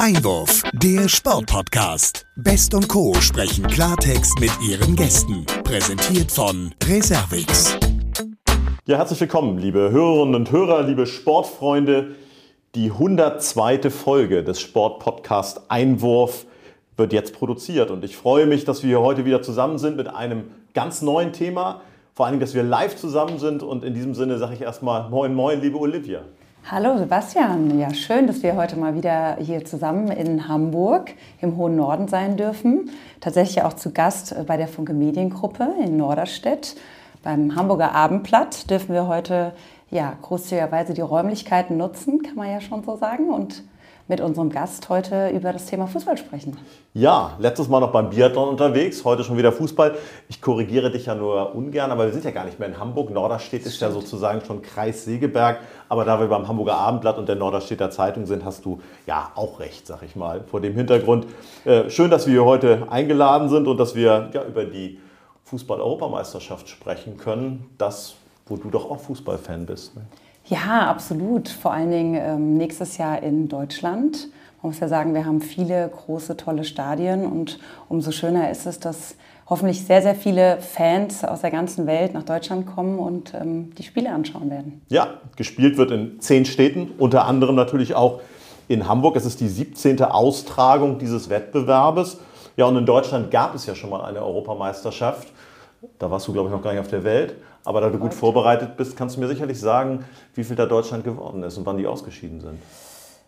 Einwurf, der Sportpodcast. Best und Co. sprechen Klartext mit ihren Gästen. Präsentiert von Reservix. Ja, herzlich willkommen, liebe Hörerinnen und Hörer, liebe Sportfreunde. Die 102. Folge des Sportpodcast Einwurf wird jetzt produziert und ich freue mich, dass wir hier heute wieder zusammen sind mit einem ganz neuen Thema. Vor allem, dass wir live zusammen sind und in diesem Sinne sage ich erstmal Moin, Moin, liebe Olivia. Hallo Sebastian, ja schön, dass wir heute mal wieder hier zusammen in Hamburg im hohen Norden sein dürfen. Tatsächlich auch zu Gast bei der Funke Mediengruppe in Norderstedt. Beim Hamburger Abendblatt dürfen wir heute ja, großzügigerweise die Räumlichkeiten nutzen, kann man ja schon so sagen. Und mit unserem Gast heute über das Thema Fußball sprechen. Ja, letztes Mal noch beim Biathlon unterwegs, heute schon wieder Fußball. Ich korrigiere dich ja nur ungern, aber wir sind ja gar nicht mehr in Hamburg. Norderstedt ist ja sozusagen schon Kreis Segeberg. Aber da wir beim Hamburger Abendblatt und der Norderstedter Zeitung sind, hast du ja auch recht, sag ich mal, vor dem Hintergrund. Äh, schön, dass wir hier heute eingeladen sind und dass wir ja, über die Fußball-Europameisterschaft sprechen können. Das, wo du doch auch Fußballfan bist. Ne? Ja, absolut. Vor allen Dingen ähm, nächstes Jahr in Deutschland. Man muss ja sagen, wir haben viele große, tolle Stadien und umso schöner ist es, dass hoffentlich sehr, sehr viele Fans aus der ganzen Welt nach Deutschland kommen und ähm, die Spiele anschauen werden. Ja, gespielt wird in zehn Städten, unter anderem natürlich auch in Hamburg. Es ist die 17. Austragung dieses Wettbewerbes. Ja, und in Deutschland gab es ja schon mal eine Europameisterschaft. Da warst du, glaube ich, noch gar nicht auf der Welt. Aber da du gut vorbereitet bist, kannst du mir sicherlich sagen, wie viel da Deutschland geworden ist und wann die ausgeschieden sind.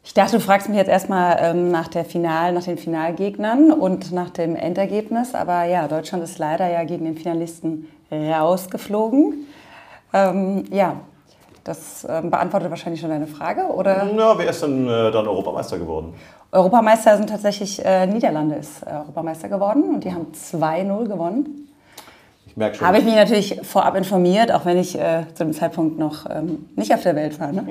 Ich dachte, du fragst mich jetzt erstmal ähm, nach, der Final, nach den Finalgegnern und nach dem Endergebnis. Aber ja, Deutschland ist leider ja gegen den Finalisten rausgeflogen. Ähm, ja, das ähm, beantwortet wahrscheinlich schon deine Frage, oder? Na, wer ist denn äh, dann Europameister geworden? Europameister sind tatsächlich äh, Niederlande ist äh, Europameister geworden und die haben 2-0 gewonnen. Ich merke schon. Habe ich mich natürlich vorab informiert, auch wenn ich äh, zu dem Zeitpunkt noch ähm, nicht auf der Welt war. Ne?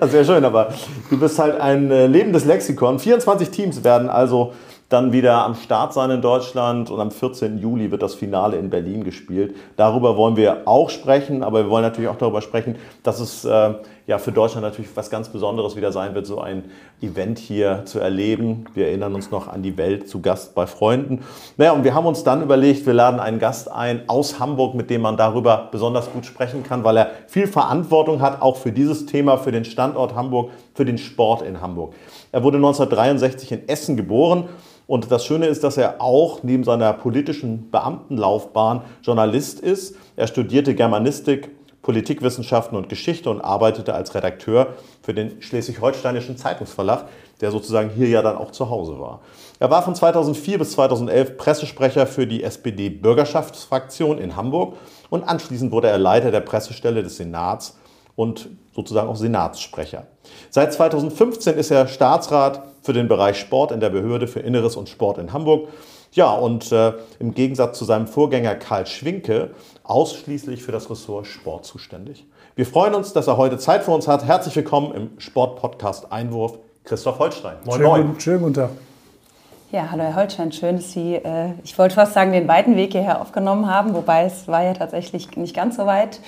Sehr schön, aber du bist halt ein äh, lebendes Lexikon. 24 Teams werden also dann wieder am Start sein in Deutschland und am 14. Juli wird das Finale in Berlin gespielt. Darüber wollen wir auch sprechen, aber wir wollen natürlich auch darüber sprechen, dass es äh, ja für Deutschland natürlich was ganz Besonderes wieder sein wird, so ein Event hier zu erleben. Wir erinnern uns noch an die Welt zu Gast bei Freunden. Naja, und wir haben uns dann überlegt, wir laden einen Gast ein aus Hamburg, mit dem man darüber besonders gut sprechen kann, weil er viel Verantwortung hat, auch für dieses Thema, für den Standort Hamburg, für den Sport in Hamburg. Er wurde 1963 in Essen geboren und das Schöne ist, dass er auch neben seiner politischen Beamtenlaufbahn Journalist ist. Er studierte Germanistik, Politikwissenschaften und Geschichte und arbeitete als Redakteur für den Schleswig-Holsteinischen Zeitungsverlag, der sozusagen hier ja dann auch zu Hause war. Er war von 2004 bis 2011 Pressesprecher für die SPD-Bürgerschaftsfraktion in Hamburg und anschließend wurde er Leiter der Pressestelle des Senats und sozusagen auch Senatssprecher. Seit 2015 ist er Staatsrat für den Bereich Sport in der Behörde für Inneres und Sport in Hamburg. Ja, und äh, im Gegensatz zu seinem Vorgänger Karl Schwinke ausschließlich für das Ressort Sport zuständig. Wir freuen uns, dass er heute Zeit für uns hat. Herzlich willkommen im Sportpodcast Einwurf, Christoph Holstein. Moin, schönen, moin. Schönen guten Tag. Ja, hallo Herr Holstein, schön, dass Sie, äh, ich wollte fast sagen, den weiten Weg hierher aufgenommen haben, wobei es war ja tatsächlich nicht ganz so weit.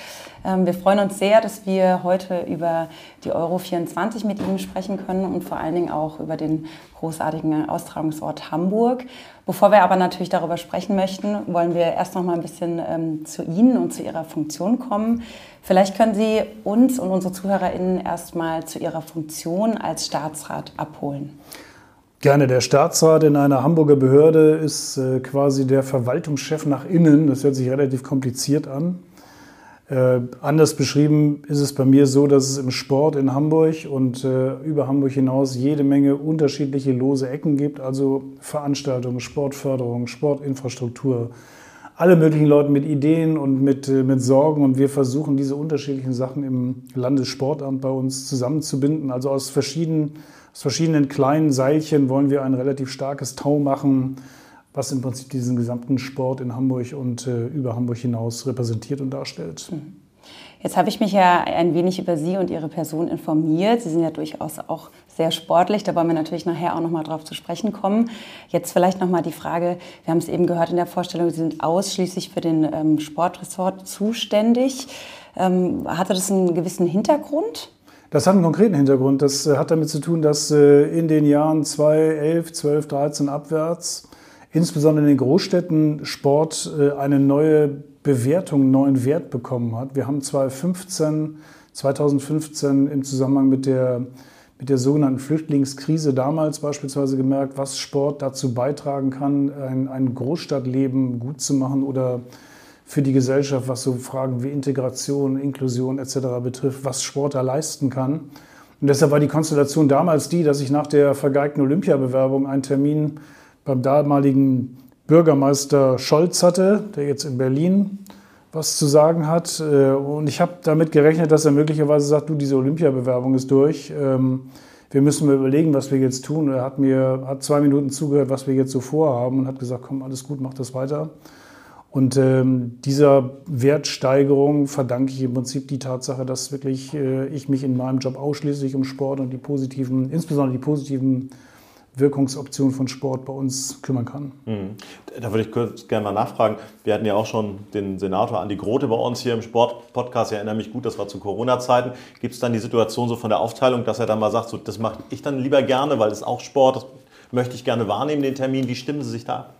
Ähm, wir freuen uns sehr, dass wir heute über die Euro 24 mit Ihnen sprechen können und vor allen Dingen auch über den großartigen Austragungsort Hamburg. Bevor wir aber natürlich darüber sprechen möchten, wollen wir erst noch mal ein bisschen ähm, zu Ihnen und zu Ihrer Funktion kommen. Vielleicht können Sie uns und unsere ZuhörerInnen erst mal zu Ihrer Funktion als Staatsrat abholen. Gerne. Der Staatsrat in einer Hamburger Behörde ist äh, quasi der Verwaltungschef nach innen. Das hört sich relativ kompliziert an. Äh, anders beschrieben ist es bei mir so, dass es im Sport in Hamburg und äh, über Hamburg hinaus jede Menge unterschiedliche lose Ecken gibt, also Veranstaltungen, Sportförderung, Sportinfrastruktur, alle möglichen Leute mit Ideen und mit, äh, mit Sorgen und wir versuchen diese unterschiedlichen Sachen im Landessportamt bei uns zusammenzubinden, also aus verschiedenen aus verschiedenen kleinen Seilchen wollen wir ein relativ starkes Tau machen, was im Prinzip diesen gesamten Sport in Hamburg und äh, über Hamburg hinaus repräsentiert und darstellt. Hm. Jetzt habe ich mich ja ein wenig über Sie und Ihre Person informiert. Sie sind ja durchaus auch sehr sportlich. Da wollen wir natürlich nachher auch noch mal drauf zu sprechen kommen. Jetzt vielleicht noch mal die Frage: Wir haben es eben gehört in der Vorstellung, Sie sind ausschließlich für den ähm, Sportressort zuständig. Ähm, hatte das einen gewissen Hintergrund? Das hat einen konkreten Hintergrund. Das äh, hat damit zu tun, dass äh, in den Jahren 2011, 12, 13 abwärts, insbesondere in den Großstädten, Sport äh, eine neue Bewertung, einen neuen Wert bekommen hat. Wir haben 2015, 2015 im Zusammenhang mit der, mit der sogenannten Flüchtlingskrise damals beispielsweise gemerkt, was Sport dazu beitragen kann, ein, ein Großstadtleben gut zu machen oder für die Gesellschaft, was so Fragen wie Integration, Inklusion etc. betrifft, was Sport da leisten kann. Und deshalb war die Konstellation damals die, dass ich nach der vergeigten Olympiabewerbung einen Termin beim damaligen Bürgermeister Scholz hatte, der jetzt in Berlin was zu sagen hat. Äh, und ich habe damit gerechnet, dass er möglicherweise sagt, du, diese Olympiabewerbung ist durch. Ähm, wir müssen mal überlegen, was wir jetzt tun. Er hat mir hat zwei Minuten zugehört, was wir jetzt so vorhaben und hat gesagt, komm, alles gut, mach das weiter. Und ähm, dieser Wertsteigerung verdanke ich im Prinzip die Tatsache, dass wirklich äh, ich mich in meinem Job ausschließlich um Sport und die positiven, insbesondere die positiven Wirkungsoptionen von Sport bei uns kümmern kann. Mhm. Da würde ich kurz gerne mal nachfragen. Wir hatten ja auch schon den Senator Andi Grote bei uns hier im Sport-Podcast. Ich erinnere mich gut, das war zu Corona-Zeiten. Gibt es dann die Situation so von der Aufteilung, dass er dann mal sagt, so, das mache ich dann lieber gerne, weil es auch Sport, das möchte ich gerne wahrnehmen, den Termin. Wie stimmen Sie sich da ab?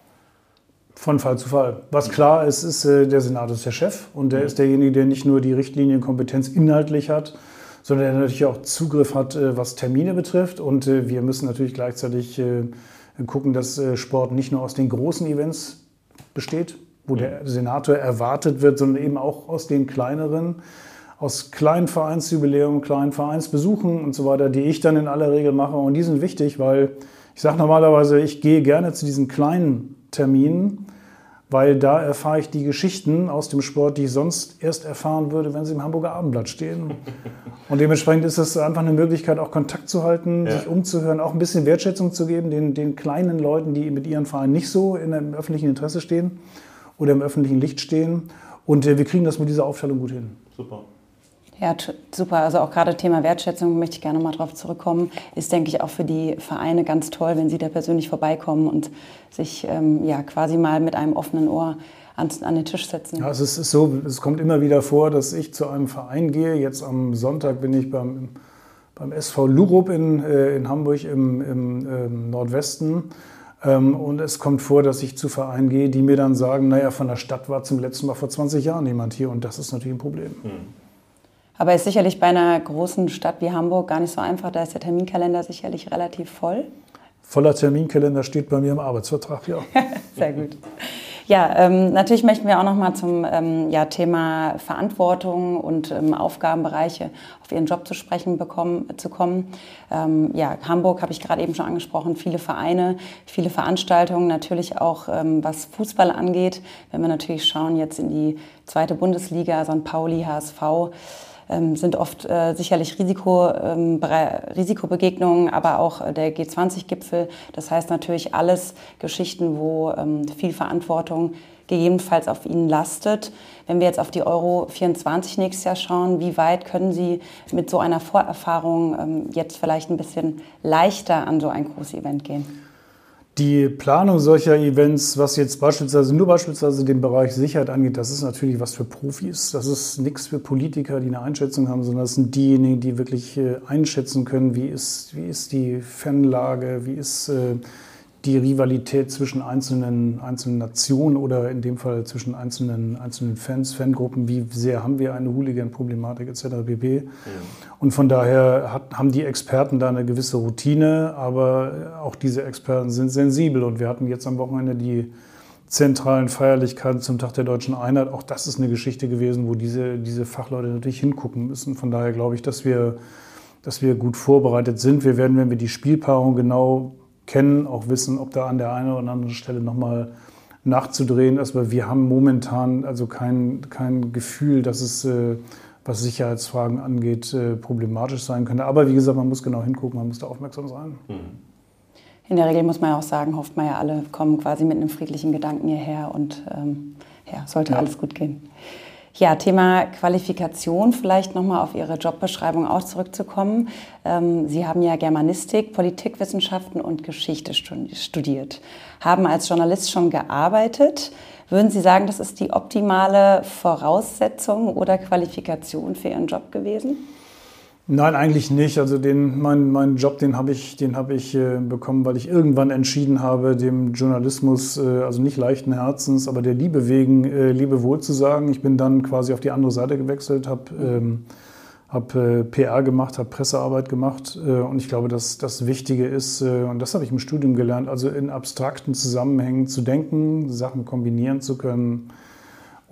Von Fall zu Fall. Was klar ist, ist, äh, der Senat ist der Chef und der ist derjenige, der nicht nur die Richtlinienkompetenz inhaltlich hat, sondern der natürlich auch Zugriff hat, äh, was Termine betrifft. Und äh, wir müssen natürlich gleichzeitig gucken, dass Sport nicht nur aus den großen Events besteht, wo der. Senator erwartet wird, sondern eben auch aus den kleineren, aus kleinen Vereinsjubiläum, kleinen Vereinsbesuchen und so weiter, die ich dann in aller Regel mache. Und die sind wichtig, weil ich sage normalerweise, ich gehe gerne zu diesen kleinen Terminen, weil da erfahre ich die Geschichten aus dem Sport, die ich sonst erst erfahren würde, wenn sie im Hamburger Abendblatt stehen. Und dementsprechend ist es einfach eine Möglichkeit, auch Kontakt zu halten, ja. sich umzuhören, auch ein bisschen Wertschätzung zu geben, den, den kleinen Leuten, die mit ihren Vereinen nicht so in im öffentlichen Interesse stehen oder im öffentlichen Licht stehen. Und äh, wir kriegen das mit dieser Aufteilung gut hin. Super. Ja, super. Also auch gerade Thema Wertschätzung möchte ich gerne mal darauf zurückkommen. Ist, denke ich, auch für die Vereine ganz toll, wenn sie da persönlich vorbeikommen und sich ähm, ja quasi mal mit einem offenen Ohr an, an, den Tisch setzen. Ja, es ist so, es kommt immer wieder vor, dass ich zu einem Verein gehe. Jetzt am Sonntag bin ich beim, beim SV Lurup in, äh, in Hamburg im, im ähm, Nordwesten. Ähm, und es kommt vor, dass ich zu Vereinen gehe, die mir dann sagen, naja, von der Stadt war zum letzten Mal vor 20 Jahren jemand hier und das ist natürlich ein Problem. Mhm. Aber ist sicherlich bei einer großen Stadt wie Hamburg gar nicht so einfach. Da ist der Terminkalender sicherlich relativ voll. Voller Terminkalender steht bei mir im Arbeitsvertrag, ja. Sehr gut. Ja, ähm, natürlich möchten wir auch noch mal zum ähm, ja, Thema Verantwortung und ähm, Aufgabenbereiche auf Ihren Job zu sprechen bekommen, zu kommen. Ähm, ja, Hamburg habe ich gerade eben schon angesprochen, viele Vereine, viele Veranstaltungen, natürlich auch ähm, was Fußball angeht. Wenn wir natürlich schauen jetzt in die zweite Bundesliga, St. Pauli, HSV, ähm, sind oft äh, sicherlich Risiko, ähm, Risikobegegnungen, aber auch äh, der G20-Gipfel. Das heißt natürlich alles Geschichten, wo ähm, viel Verantwortung gegebenenfalls auf Ihnen lastet. Wenn wir jetzt auf die Euro 24 nächstes Jahr schauen, wie weit können Sie mit so einer Vorerfahrung ähm, jetzt vielleicht ein bisschen leichter an so ein großes Event gehen? Die Planung solcher Events, was jetzt beispielsweise nur beispielsweise den Bereich Sicherheit angeht, das ist natürlich was für Profis. Das ist nichts für Politiker, die eine Einschätzung haben, sondern das sind diejenigen, die wirklich äh, einschätzen können, wie ist, wie ist die Fanlage, wie ist äh, die Rivalität zwischen einzelnen, einzelnen Nationen oder in dem Fall zwischen einzelnen, einzelnen Fans, Fangruppen, wie sehr haben wir eine Hooligan-Problematik etc. pp. Ja. Und von daher hat, haben die Experten da eine gewisse Routine, aber auch diese Experten sind sensibel und wir hatten jetzt am Wochenende die zentralen Feierlichkeiten zum Tag der deutschen Einheit. Auch das ist eine Geschichte gewesen, wo diese, diese Fachleute natürlich hingucken müssen. Von daher glaube ich, dass wir, dass wir gut vorbereitet sind. Wir werden, wenn wir die Spielpaarung genau kennen, auch wissen, ob da an der einen oder anderen Stelle nochmal nachzudrehen ist. Aber wir haben momentan also kein, kein Gefühl, dass es, äh, was Sicherheitsfragen angeht, äh, problematisch sein könnte. Aber wie gesagt, man muss genau hingucken, man muss da aufmerksam sein. Mhm. In der Regel muss man ja auch sagen, hofft man ja alle kommen quasi mit einem friedlichen Gedanken hierher und ähm, ja, sollte ja. alles gut gehen. Ja, Thema Qualifikation, vielleicht nochmal auf Ihre Jobbeschreibung auch zurückzukommen. Ähm, Sie haben ja Germanistik, Politikwissenschaften und Geschichte studiert, haben als Journalist schon gearbeitet. Würden Sie sagen, das ist die optimale Voraussetzung oder Qualifikation für Ihren Job gewesen? Nein, eigentlich nicht. Also den, mein, meinen Job, den habe ich, den hab ich äh, bekommen, weil ich irgendwann entschieden habe, dem Journalismus, äh, also nicht leichten Herzens, aber der Liebe wegen, äh, Lebewohl zu sagen. Ich bin dann quasi auf die andere Seite gewechselt, habe ähm, hab, äh, PR gemacht, habe Pressearbeit gemacht. Äh, und ich glaube, dass das Wichtige ist, äh, und das habe ich im Studium gelernt, also in abstrakten Zusammenhängen zu denken, Sachen kombinieren zu können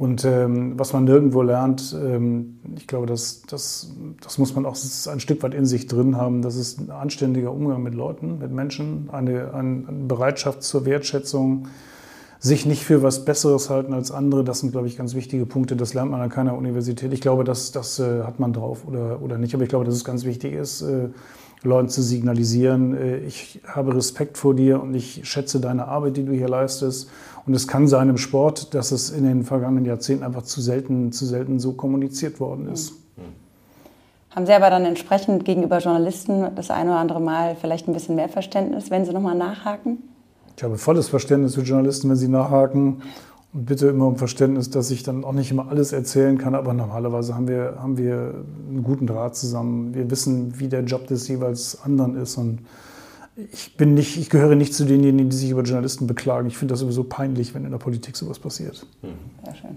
und ähm, was man nirgendwo lernt, ähm, ich glaube, das, das, das muss man auch ein Stück weit in sich drin haben. Das ist ein anständiger Umgang mit Leuten, mit Menschen, eine, eine Bereitschaft zur Wertschätzung, sich nicht für was Besseres halten als andere. Das sind, glaube ich, ganz wichtige Punkte. Das lernt man an keiner Universität. Ich glaube, das, das äh, hat man drauf oder, oder nicht. Aber ich glaube, dass es ganz wichtig ist, äh, Leuten zu signalisieren, äh, ich habe Respekt vor dir und ich schätze deine Arbeit, die du hier leistest. Und es kann sein im Sport, dass es in den vergangenen Jahrzehnten einfach zu selten, zu selten so kommuniziert worden ist. Haben Sie aber dann entsprechend gegenüber Journalisten das eine oder andere Mal vielleicht ein bisschen mehr Verständnis, wenn Sie nochmal nachhaken? Ich habe volles Verständnis für Journalisten, wenn sie nachhaken. Und bitte immer um Verständnis, dass ich dann auch nicht immer alles erzählen kann, aber normalerweise haben wir, haben wir einen guten Draht zusammen. Wir wissen, wie der Job des jeweils anderen ist. Und ich bin nicht, ich gehöre nicht zu denjenigen, die sich über Journalisten beklagen. Ich finde das sowieso peinlich, wenn in der Politik sowas passiert. Sehr schön.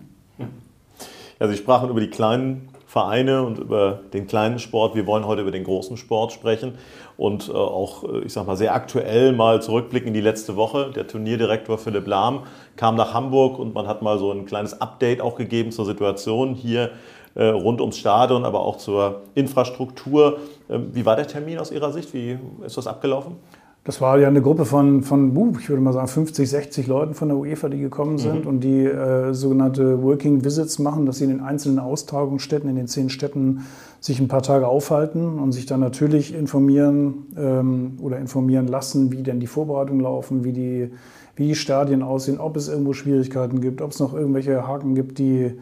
Ja, Sie sprachen über die kleinen Vereine und über den kleinen Sport. Wir wollen heute über den großen Sport sprechen und äh, auch, äh, ich sag mal, sehr aktuell mal zurückblicken in die letzte Woche. Der Turnierdirektor Philipp Lahm kam nach Hamburg und man hat mal so ein kleines Update auch gegeben zur Situation hier äh, rund ums Stadion, aber auch zur Infrastruktur. Ähm, wie war der Termin aus Ihrer Sicht? Wie ist das abgelaufen? Das war ja eine Gruppe von, von ich würde mal sagen, 50, 60 Leuten von der UEFA, die gekommen sind mhm. und die äh, sogenannte Working Visits machen, dass sie in den einzelnen Austragungsstätten, in den zehn Städten, sich ein paar Tage aufhalten und sich dann natürlich informieren ähm, oder informieren lassen, wie denn die Vorbereitungen laufen, wie die, wie die Stadien aussehen, ob es irgendwo Schwierigkeiten gibt, ob es noch irgendwelche Haken gibt, die,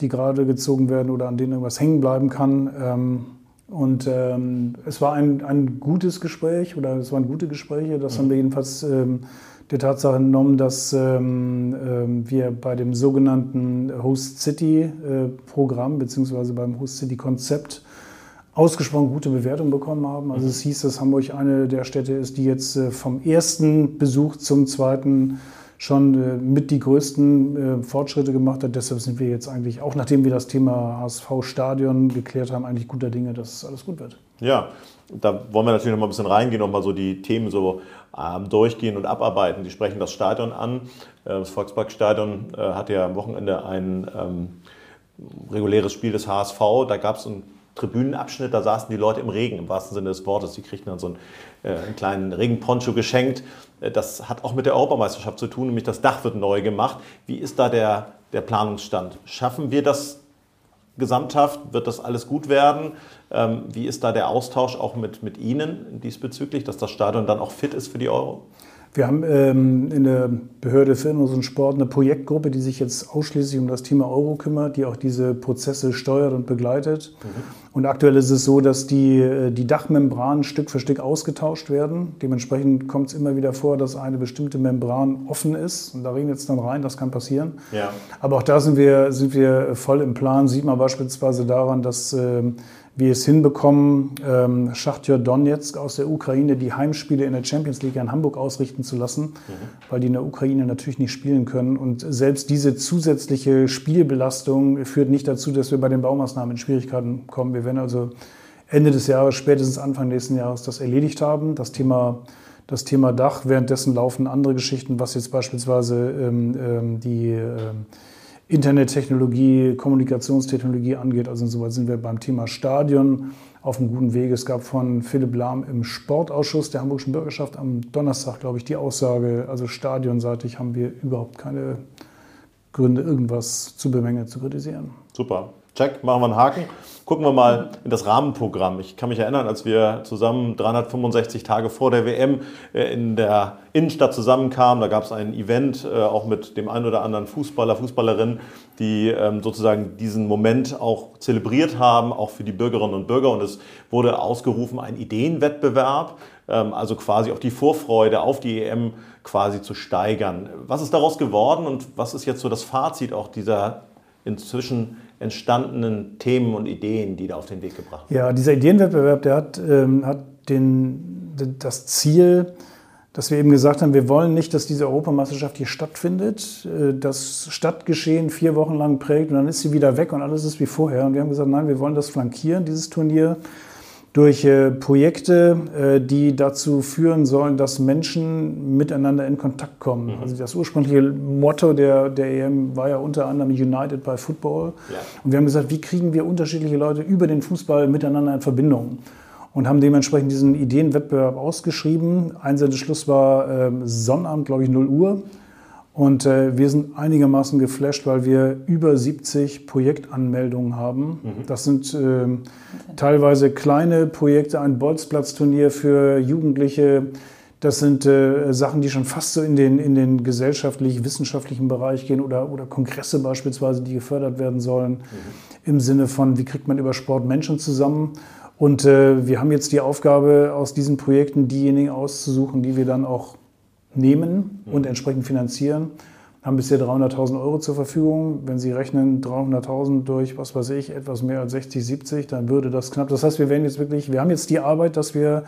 die gerade gezogen werden oder an denen irgendwas hängen bleiben kann. Ähm, und ähm, es war ein, ein gutes Gespräch oder es waren gute Gespräche. Das haben wir jedenfalls ähm, der Tatsache entnommen, dass ähm, ähm wir bei dem sogenannten Host City äh, Programm beziehungsweise beim Host City Konzept ausgesprochen gute Bewertungen bekommen haben. Also es hieß, dass Hamburg eine der Städte ist, die jetzt äh, vom ersten Besuch zum zweiten schon äh, mit die größten äh, Fortschritte gemacht hat. Deshalb sind wir jetzt eigentlich, auch nachdem wir das Thema HSV-Stadion geklärt haben, eigentlich guter Dinge, dass alles gut wird. Ja, da wollen wir natürlich noch mal ein bisschen reingehen, noch mal so die Themen so ähm, durchgehen und abarbeiten. Die sprechen das Stadion an. Äh, das Volksparkstadion hatte ja am Wochenende ein ähm, reguläres Spiel des HSV. Da gab es ein Tribünenabschnitt, da saßen die Leute im Regen, im wahrsten Sinne des Wortes. Die kriegten dann so einen, äh, einen kleinen Regenponcho geschenkt. Äh, das hat auch mit der Europameisterschaft zu tun, nämlich das Dach wird neu gemacht. Wie ist da der, der Planungsstand? Schaffen wir das gesamthaft? Wird das alles gut werden? Ähm, wie ist da der Austausch auch mit, mit Ihnen diesbezüglich, dass das Stadion dann auch fit ist für die Euro? Wir haben ähm, in der Behörde für und Sport eine Projektgruppe, die sich jetzt ausschließlich um das Thema Euro kümmert, die auch diese Prozesse steuert und begleitet. Mhm. Und aktuell ist es so, dass die, äh, die Dachmembranen Stück für Stück ausgetauscht werden. Dementsprechend kommt es immer wieder vor, dass eine bestimmte Membran offen ist. Und da regnet es dann rein, das kann passieren. Ja. Aber auch da sind wir, sind wir voll im Plan. Sieht man beispielsweise daran, dass äh, wir es hinbekommen, ähm, Schachtjör Donetsk aus der Ukraine die Heimspiele in der Champions League in Hamburg ausrichten zu lassen, mhm. weil die in der Ukraine natürlich nicht spielen können. Und selbst diese zusätzliche Spielbelastung führt nicht dazu, dass wir bei den Baumaßnahmen in Schwierigkeiten kommen. Wir werden also Ende des Jahres, spätestens Anfang nächsten Jahres das erledigt haben. Das Thema, das Thema Dach, währenddessen laufen andere Geschichten, was jetzt beispielsweise ähm, ähm die ähm, Internettechnologie, Kommunikationstechnologie angeht. Also insoweit sind wir beim Thema Stadion auf einem guten Weg. Es gab von Philipp Lahm im Sportausschuss der Hamburgischen Bürgerschaft am Donnerstag, glaube ich, die Aussage, also stadionseitig haben wir überhaupt keine Gründe, irgendwas zu bemängeln, zu kritisieren. Super. Check, machen wir einen Haken. Gucken wir mal in das Rahmenprogramm. Ich kann mich erinnern, als wir zusammen 365 Tage vor der WM äh, in der Innenstadt zusammenkamen, da gab es ein Event, äh, auch mit dem einen oder anderen Fußballer, Fußballerin, die ähm, sozusagen diesen Moment auch zelebriert haben, auch für die Bürgerinnen und Bürger. Und es wurde ausgerufen, ein Ideenwettbewerb, ähm, also quasi auch die Vorfreude auf die EM quasi zu steigern. Was ist daraus geworden und was ist jetzt so das Fazit auch dieser inzwischen entstandenen Themen und Ideen, die da auf den Weg gebracht werden? Ja, dieser Ideenwettbewerb, der hat, ähm, hat den, das Ziel, dass wir eben gesagt haben, wir wollen nicht, dass diese Europameisterschaft hier stattfindet, äh, das Stadtgeschehen vier Wochen lang prägt und dann ist sie wieder weg und alles ist wie vorher. Und wir haben gesagt, nein, wir wollen das flankieren, dieses Turnier, durch äh, Projekte, äh, die dazu führen sollen, dass Menschen miteinander in Kontakt kommen. Mhm. Also das ursprüngliche Motto der, der EM war ja unter anderem United by Football. Ja. Und wir haben gesagt, wie kriegen wir unterschiedliche Leute über den Fußball miteinander in Verbindung? und haben dementsprechend diesen Ideenwettbewerb ausgeschrieben. Einsendeschluss war äh, Sonnabend, glaube ich, 0 Uhr. Und äh, wir sind einigermaßen geflasht, weil wir über 70 Projektanmeldungen haben. Mhm. Das sind äh, teilweise kleine Projekte, ein Bolzplatzturnier für Jugendliche. Das sind äh, Sachen, die schon fast so in den, in den gesellschaftlich-wissenschaftlichen Bereich gehen oder, oder Kongresse beispielsweise, die gefördert werden sollen. Mhm. Im Sinne von, wie kriegt man über Sport Menschen zusammen? Und äh, wir haben jetzt die Aufgabe, aus diesen Projekten diejenigen auszusuchen, die wir dann auch nehmen und entsprechend finanzieren. Haben bisher 300.000 Euro zur Verfügung. Wenn Sie rechnen 300.000 durch, was weiß ich, etwas mehr als 60, 70, dann würde das knapp. Das heißt, wir werden jetzt wirklich, wir haben jetzt die Arbeit, dass wir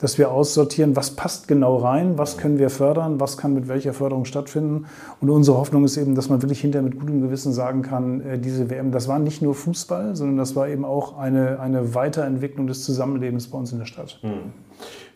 dass wir aussortieren, was passt genau rein, was können wir fördern, was kann mit welcher Förderung stattfinden. Und unsere Hoffnung ist eben, dass man wirklich hinterher mit gutem Gewissen sagen kann, äh, diese WM, das war nicht nur Fußball, sondern das war eben auch eine, eine Weiterentwicklung des Zusammenlebens bei uns in der Stadt. Mhm.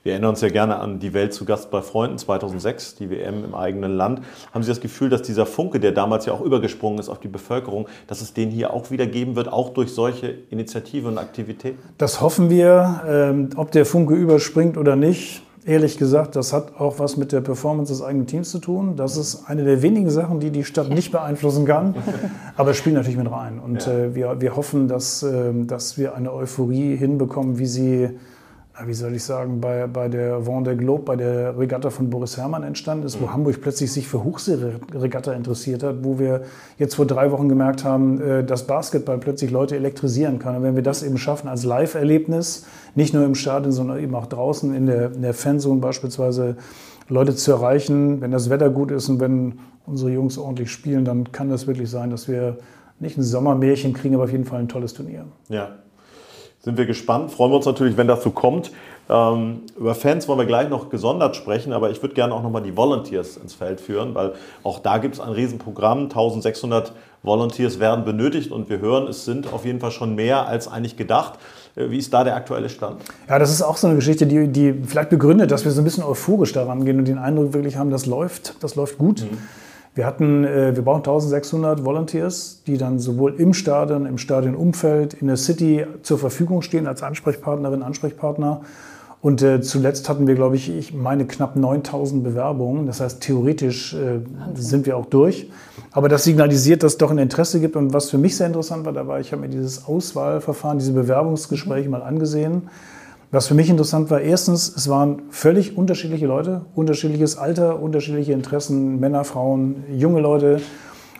Wir erinnern uns ja gerne an die Welt zu Gast bei Freunden 2006, die WM im eigenen Land. Haben Sie das Gefühl, dass dieser Funke, der damals ja auch übergesprungen ist auf die Bevölkerung, dass es den hier auch wieder geben wird, auch durch solche Initiativen und Aktivitäten? Das hoffen wir. Ähm, ob der Funke überspringt oder nicht, Ehrlich gesagt, das hat auch was mit der Performance des eigenen Teams zu tun. Das ist eine der wenigen Sachen, die die Stadt nicht beeinflussen kann. Aber es spielt natürlich mit rein. Und ja. äh, wir, wir hoffen, dass, äh, dass wir eine Euphorie hinbekommen, wie sie wie soll ich sagen, bei, bei der Vendée Globe, bei der Regatta von Boris Herrmann entstanden ist, wo mhm. Hamburg plötzlich sich für Hochseeregatta interessiert hat, wo wir jetzt vor drei Wochen gemerkt haben, äh, dass Basketball plötzlich Leute elektrisieren kann. Und wenn wir das eben schaffen als Live-Erlebnis, nicht nur im Stadion, sondern eben auch draußen in der, in der Fanzone beispielsweise, Leute zu erreichen, wenn das Wetter gut ist und wenn unsere Jungs ordentlich spielen, dann kann das wirklich sein, dass wir nicht ein Sommermärchen kriegen, aber auf jeden Fall ein tolles Turnier. Ja, sind wir gespannt. Freuen wir uns natürlich, wenn so kommt. Ähm, über Fans wollen wir gleich noch gesondert sprechen, aber ich würde gerne auch nochmal die Volunteers ins Feld führen, weil auch da gibt es ein Riesenprogramm. 1600 Volunteers werden benötigt und wir hören, es sind auf jeden Fall schon mehr als eigentlich gedacht. Äh, wie ist da der aktuelle Stand? Ja, das ist auch so eine Geschichte, die, die vielleicht begründet, dass wir so ein bisschen euphorisch daran gehen und den Eindruck wirklich haben, das läuft, das läuft gut. Mhm. Wir hatten, äh, wir brauchen 1600 Volunteers, die dann sowohl im Stadion, im Stadionumfeld, in der City zur Verfügung stehen als Ansprechpartnerin, Ansprechpartner. Und äh, zuletzt hatten wir, glaube ich, ich meine knapp 9000 Bewerbungen. Das heißt, theoretisch äh, sind wir auch durch. Aber das signalisiert, dass es doch ein Interesse gibt. Und was für mich sehr interessant war dabei, ich habe mir dieses Auswahlverfahren, diese Bewerbungsgespräche mal angesehen. Was für mich interessant war, erstens, es waren völlig unterschiedliche Leute, unterschiedliches Alter, unterschiedliche Interessen, Männer, Frauen, junge Leute.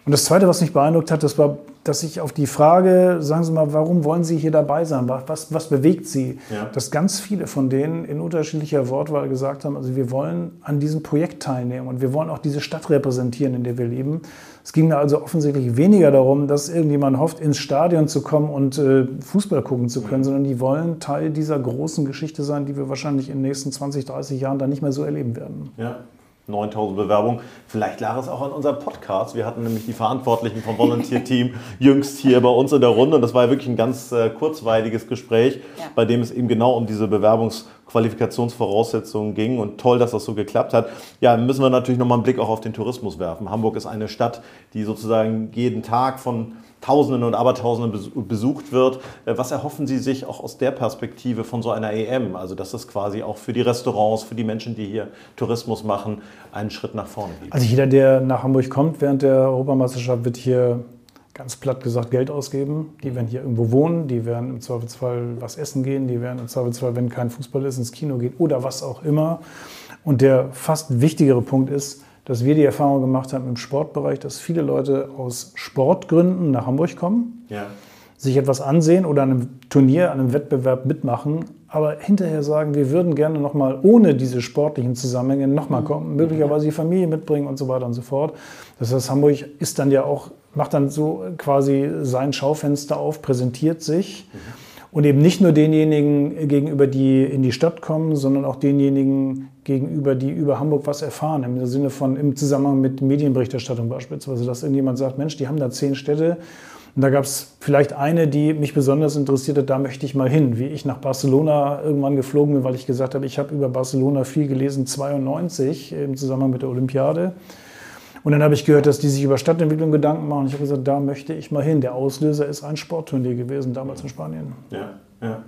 Und das Zweite, was mich beeindruckt hat, das war, dass ich auf die Frage, sagen Sie mal, warum wollen Sie hier dabei sein? Was, was bewegt Sie? Ja. Dass ganz viele von denen in unterschiedlicher Wortwahl gesagt haben, also wir wollen an diesem Projekt teilnehmen und wir wollen auch diese Stadt repräsentieren, in der wir leben. Es ging da also offensichtlich weniger darum, dass irgendjemand hofft, ins Stadion zu kommen und äh, Fußball gucken zu können, sondern die wollen Teil dieser großen Geschichte sein, die wir wahrscheinlich in den nächsten 20, 30 Jahren dann nicht mehr so erleben werden. Ja. 9000 Bewerbungen. Vielleicht lag es auch an unserem Podcast. Wir hatten nämlich die Verantwortlichen vom Volunteer Team jüngst hier bei uns in der Runde und das war wirklich ein ganz äh, kurzweiliges Gespräch, ja. bei dem es eben genau um diese Bewerbungsqualifikationsvoraussetzungen ging und toll, dass das so geklappt hat. Ja, müssen wir natürlich nochmal einen Blick auch auf den Tourismus werfen. Hamburg ist eine Stadt, die sozusagen jeden Tag von Tausenden und Abertausenden besucht wird. Äh, was erhoffen Sie sich auch aus der Perspektive von so einer EM? Also, dass es quasi auch für die Restaurants, für die Menschen, die hier Tourismus machen, einen Schritt nach vorne gibt. Also, jeder, der nach Hamburg kommt während der Europameisterschaft, wird hier ganz platt gesagt Geld ausgeben. Die werden hier irgendwo wohnen, die werden im Zweifelsfall was essen gehen, die werden im Zweifelsfall, wenn kein Fußball ist, ins Kino gehen oder was auch immer. Und der fast wichtigere Punkt ist, dass wir die Erfahrung gemacht haben im Sportbereich, dass viele Leute aus Sportgründen nach Hamburg kommen, ja. sich etwas ansehen oder an einem Turnier, an einem Wettbewerb mitmachen, aber hinterher sagen, wir würden gerne nochmal ohne diese sportlichen Zusammenhänge nochmal mhm. kommen, möglicherweise die Familie mitbringen und so weiter und so fort. Das heißt, Hamburg ist dann ja auch macht dann so quasi sein Schaufenster auf, präsentiert sich. Mhm. Und eben nicht nur denjenigen gegenüber, die in die Stadt kommen, sondern auch denjenigen gegenüber, die über Hamburg was erfahren. Im Sinne von im Zusammenhang mit Medienberichterstattung beispielsweise, dass irgendjemand sagt, Mensch, die haben da zehn Städte. Und da gab es vielleicht eine, die mich besonders interessierte, da möchte ich mal hin. Wie ich nach Barcelona irgendwann geflogen bin, weil ich gesagt habe, ich habe über Barcelona viel gelesen, 92 im Zusammenhang mit der Olympiade. Und dann habe ich gehört, dass die sich über Stadtentwicklung Gedanken machen. Ich habe gesagt, da möchte ich mal hin. Der Auslöser ist ein Sportturnier gewesen, damals in Spanien. Ja, ja.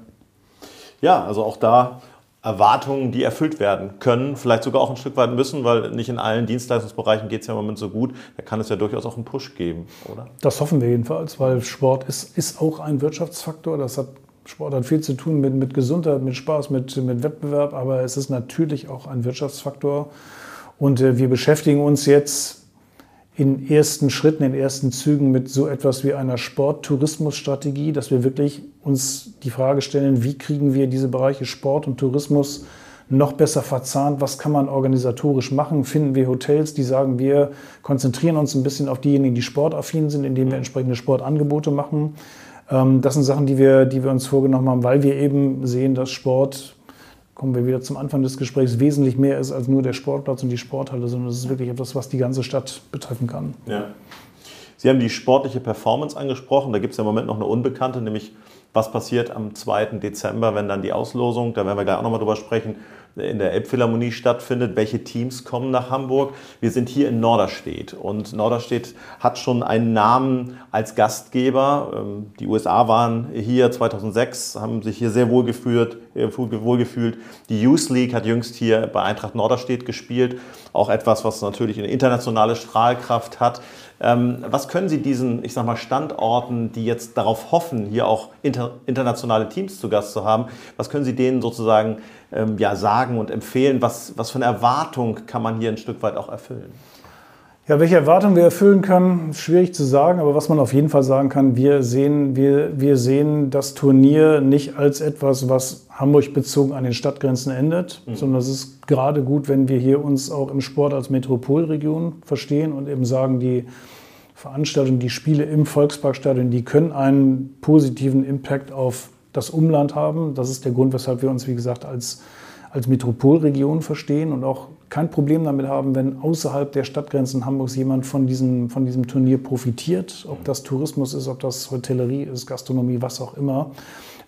ja also auch da Erwartungen, die erfüllt werden können, vielleicht sogar auch ein Stück weit müssen, weil nicht in allen Dienstleistungsbereichen geht es ja im Moment so gut. Da kann es ja durchaus auch einen Push geben, oder? Das hoffen wir jedenfalls, weil Sport ist, ist auch ein Wirtschaftsfaktor. Das hat Sport hat viel zu tun mit, mit Gesundheit, mit Spaß, mit, mit Wettbewerb, aber es ist natürlich auch ein Wirtschaftsfaktor. Und äh, wir beschäftigen uns jetzt in ersten Schritten, in ersten Zügen mit so etwas wie einer Sport-Tourismus-Strategie, dass wir wirklich uns die Frage stellen, wie kriegen wir diese Bereiche Sport und Tourismus noch besser verzahnt? Was kann man organisatorisch machen? Finden wir Hotels, die sagen, wir konzentrieren uns ein bisschen auf diejenigen, die sportaffin sind, indem wir entsprechende Sportangebote machen? Ähm, das sind Sachen, die wir, die wir uns vorgenommen haben, weil wir eben sehen, dass Sport kommen wir wieder zum Anfang des Gesprächs, wesentlich mehr ist als nur der Sportplatz und die Sporthalle, sondern es ist wirklich etwas, was die ganze Stadt betreffen kann. Ja. Sie haben die sportliche Performance angesprochen. Da gibt es ja im Moment noch eine Unbekannte, nämlich was passiert am 2. Dezember, wenn dann die Auslosung, da werden wir gleich auch nochmal drüber sprechen, in der Elbphilharmonie stattfindet, welche Teams kommen nach Hamburg. Wir sind hier in Norderstedt und Norderstedt hat schon einen Namen als Gastgeber. Ähm, die USA waren hier 2006, haben sich hier sehr. Äh, wohl gefühlt. Die Youth League hat jüngst hier bei Eintracht Norderstedt gespielt. Auch etwas, was natürlich eine internationale Strahlkraft hat. Ähm, was können Sie diesen, ich sag mal, Standorten, die jetzt darauf hoffen, hier auch inter, internationale Teams zu Gast zu haben, was können Sie denen sozusagen ähm, ja, sagen und empfehlen? Was, was für eine Erwartung kann man hier ein Stück weit auch erfüllen? Ja, welche Erwartungen wir erfüllen können, schwierig zu sagen, aber was man auf jeden Fall sagen kann, wir sehen, wir, wir sehen das Turnier nicht als etwas, was Hamburg bezogen an den Stadtgrenzen endet, mhm. sondern es ist gerade gut, wenn wir hier uns auch im Sport als Metropolregion verstehen und eben sagen, die Veranstaltungen, die Spiele im Volksparkstadion, die können einen positiven Impact auf das Umland haben. Das ist der Grund, weshalb wir uns, wie gesagt, als als Metropolregion verstehen und auch kein Problem damit haben, wenn außerhalb der Stadtgrenzen Hamburgs jemand von diesem, von diesem Turnier profitiert. Ob das Tourismus ist, ob das Hotellerie ist, Gastronomie, was auch immer.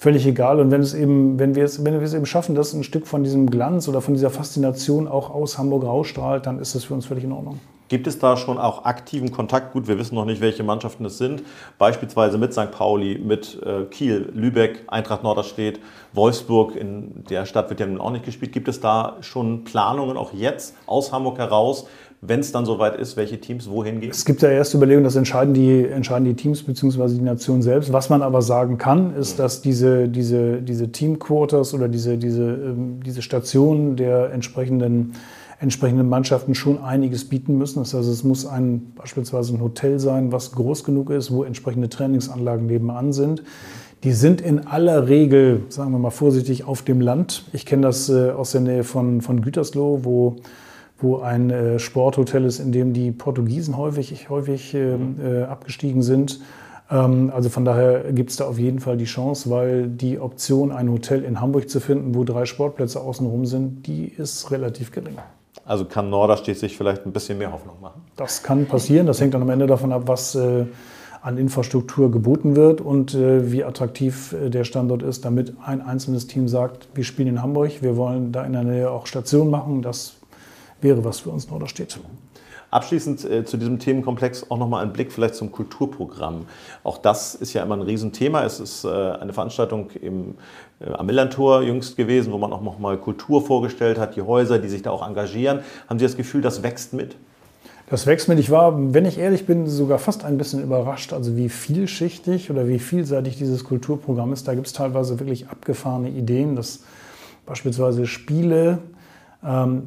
Völlig egal. Und wenn, es eben, wenn, wir es, wenn wir es eben schaffen, dass ein Stück von diesem Glanz oder von dieser Faszination auch aus Hamburg rausstrahlt, dann ist das für uns völlig in Ordnung. Gibt es da schon auch aktiven Kontakt? Gut, wir wissen noch nicht, welche Mannschaften es sind. Beispielsweise mit St. Pauli, mit äh, Kiel, Lübeck, Eintracht Norderstedt, Wolfsburg. In der Stadt wird ja nun auch nicht gespielt. Gibt es da schon Planungen, auch jetzt aus Hamburg heraus, wenn es dann soweit ist, welche Teams wohin gehen? Es gibt ja erste Überlegungen, das entscheiden die, entscheiden die Teams bzw. die Nation selbst. Was man aber sagen kann, ist, mhm. dass diese, diese, diese Teamquarters oder diese, diese, ähm, diese Stationen der entsprechenden entsprechenden Mannschaften schon einiges bieten müssen. Das heißt, es muss ein, beispielsweise ein Hotel sein, was groß genug ist, wo entsprechende Trainingsanlagen nebenan sind. Die sind in aller Regel, sagen wir mal vorsichtig, auf dem Land. Ich kenne das äh, aus der Nähe von, von Gütersloh, wo, wo ein äh, Sporthotel ist, in dem die Portugiesen häufig, häufig ähm, äh, abgestiegen sind. Ähm, also von daher gibt es da auf jeden Fall die Chance, weil die Option, ein Hotel in Hamburg zu finden, wo drei Sportplätze außenrum sind, die ist relativ gering. Also kann Norderstedt sich vielleicht ein bisschen mehr Hoffnung machen? Das kann passieren. Das hängt dann am Ende davon ab, was äh, an Infrastruktur geboten wird und äh, wie attraktiv äh, der Standort ist, damit ein einzelnes Team sagt, wir spielen in Hamburg, wir wollen da in der Nähe auch Station machen. Das wäre was für uns Norderstedt. Abschließend äh, zu diesem Themenkomplex auch nochmal ein Blick vielleicht zum Kulturprogramm. Auch das ist ja immer ein Riesenthema. Es ist äh, eine Veranstaltung im, äh, am Millantor jüngst gewesen, wo man auch nochmal Kultur vorgestellt hat, die Häuser, die sich da auch engagieren. Haben Sie das Gefühl, das wächst mit? Das wächst mit. Ich war, wenn ich ehrlich bin, sogar fast ein bisschen überrascht, also wie vielschichtig oder wie vielseitig dieses Kulturprogramm ist. Da gibt es teilweise wirklich abgefahrene Ideen, dass beispielsweise Spiele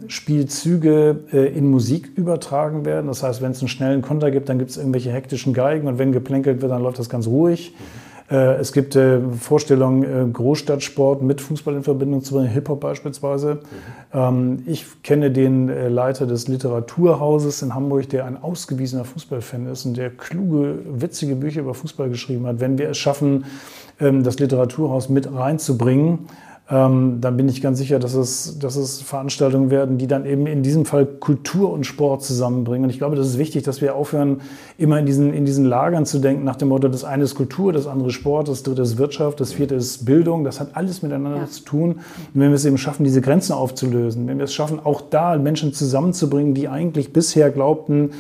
Spielzüge äh, in Musik übertragen werden. Das heißt, wenn es einen schnellen Konter gibt, dann gibt es irgendwelche hektischen Geigen und wenn geplänkelt wird, dann läuft das ganz ruhig. Äh, es gibt äh, Vorstellungen, Großstadtsport mit Fußball in Verbindung zu bringen, Hip-Hop beispielsweise. Mhm. Ich kenne den Leiter des Literaturhauses in Hamburg, der ein ausgewiesener Fußballfan ist und der kluge, witzige Bücher über Fußball geschrieben hat. Wenn wir es schaffen, ähm, das Literaturhaus mit reinzubringen, ähm, dann bin ich ganz sicher, dass es, dass es Veranstaltungen werden, die dann eben in diesem Fall Kultur und Sport zusammenbringen. Und ich glaube, das ist wichtig, dass wir aufhören, immer in diesen, in diesen Lagern zu denken, nach dem Motto, das eine ist Kultur, das andere Sport, das dritte ist Wirtschaft, das vierte ist Bildung. Das hat alles miteinander ja. zu tun. Und wenn wir es eben schaffen, diese Grenzen aufzulösen, wenn wir es schaffen, auch da Menschen zusammenzubringen, die eigentlich bisher glaubten,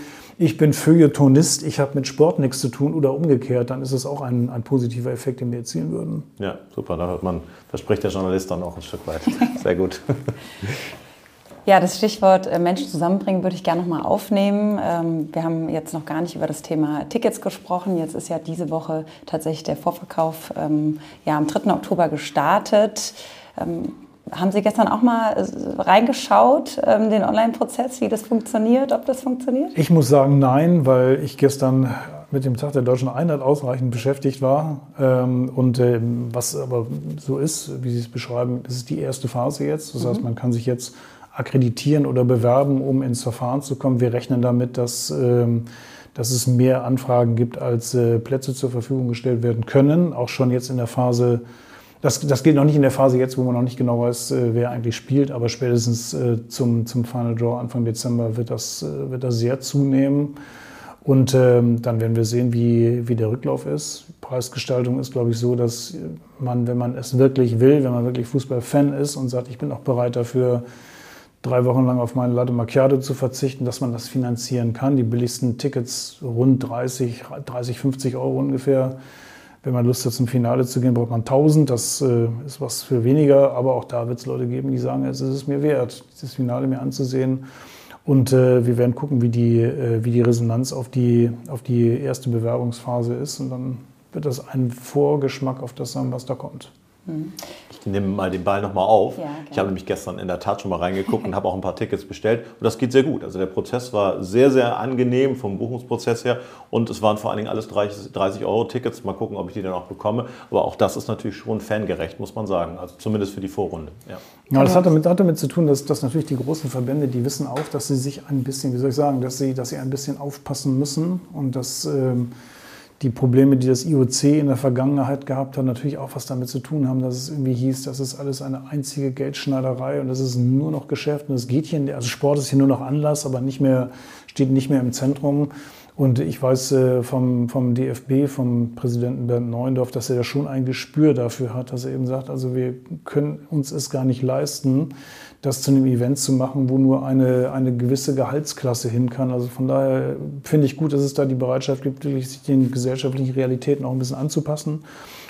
ich bin Feuilletonist, ich habe mit Sport nichts zu tun oder umgekehrt, dann ist es auch ein, ein positiver Effekt, den wir erzielen würden. Ja, super, da hört man, da spricht der Journalist dann auch ein Stück weit. Sehr gut. Ja, das Stichwort äh, Menschen zusammenbringen würde ich gerne nochmal aufnehmen. Ähm, wir haben jetzt noch gar nicht über das Thema Tickets gesprochen. Jetzt ist ja diese Woche tatsächlich der Vorverkauf ähm, ja, am 3. Oktober gestartet. Ähm, haben Sie gestern auch mal äh, reingeschaut, ähm, den Online-Prozess, wie das funktioniert, ob das funktioniert? Ich muss sagen, nein, weil ich gestern mit dem Tag der deutschen Einheit ausreichend beschäftigt war. Ähm, und ähm, was aber so ist, wie Sie es beschreiben, das ist die erste Phase jetzt. Das mhm. heißt, man kann sich jetzt akkreditieren oder bewerben, um ins Verfahren zu kommen. Wir rechnen damit, dass, dass es mehr Anfragen gibt, als äh, Plätze zur Verfügung gestellt werden können. Auch schon jetzt in der Phase das, das gilt noch nicht in der Phase jetzt, wo man noch nicht genau weiß, äh, wer eigentlich spielt, aber spätestens äh, zum, zum Final Draw Anfang Dezember wird das, äh, wird das sehr zunehmen. Und ähm, dann werden wir sehen, wie, wie der Rücklauf ist. Preisgestaltung ist, glaube ich, so, dass man, wenn man es wirklich will, wenn man wirklich Fußballfan ist und sagt, ich bin auch bereit dafür, drei Wochen lang auf meine Latte Macchiato zu verzichten, dass man das finanzieren kann. Die billigsten Tickets rund 30, 30 50 Euro ungefähr wenn man Lust hat, zum Finale zu gehen, braucht man 1000. Das äh, ist was für weniger. Aber auch da wird es Leute geben, die sagen, es ist es mir wert, dieses Finale mir anzusehen. Und äh, wir werden gucken, wie die, äh, wie die Resonanz auf die, auf die erste Bewerbungsphase ist. Und dann wird das ein Vorgeschmack auf das sein, was da kommt. Ich nehme mal den Ball nochmal auf. Ja, ich habe nämlich gestern in der Tat schon mal reingeguckt und habe auch ein paar Tickets bestellt. Und das geht sehr gut. Also der Prozess war sehr, sehr angenehm vom Buchungsprozess her. Und es waren vor allen Dingen alles 30, Euro Tickets. Mal gucken, ob ich die dann auch bekomme. Aber auch das ist natürlich schon fangerecht, muss man sagen. Also zumindest für die Vorrunde. Ja, ja das hat damit, hat damit zu tun, dass, dass natürlich die großen Verbände, die wissen auch, dass sie sich ein bisschen, wie soll ich sagen, dass sie, dass sie ein bisschen aufpassen müssen und dass... Ähm, die Probleme, die das IOC in der Vergangenheit gehabt hat, natürlich auch was damit zu tun haben, dass es irgendwie hieß, das ist alles eine einzige Geldschneiderei und das ist nur noch Geschäft und es geht hier, also Sport ist hier nur noch Anlass, aber nicht mehr, steht nicht mehr im Zentrum. Und ich weiß äh, vom, vom DFB, vom Präsidenten Bernd Neuendorf, dass er da schon ein Gespür dafür hat, dass er eben sagt, also wir können uns es gar nicht leisten, das zu einem Event zu machen, wo nur eine, eine gewisse Gehaltsklasse hin kann. Also von daher finde ich gut, dass es da die Bereitschaft gibt, sich den gesellschaftlichen Realitäten auch ein bisschen anzupassen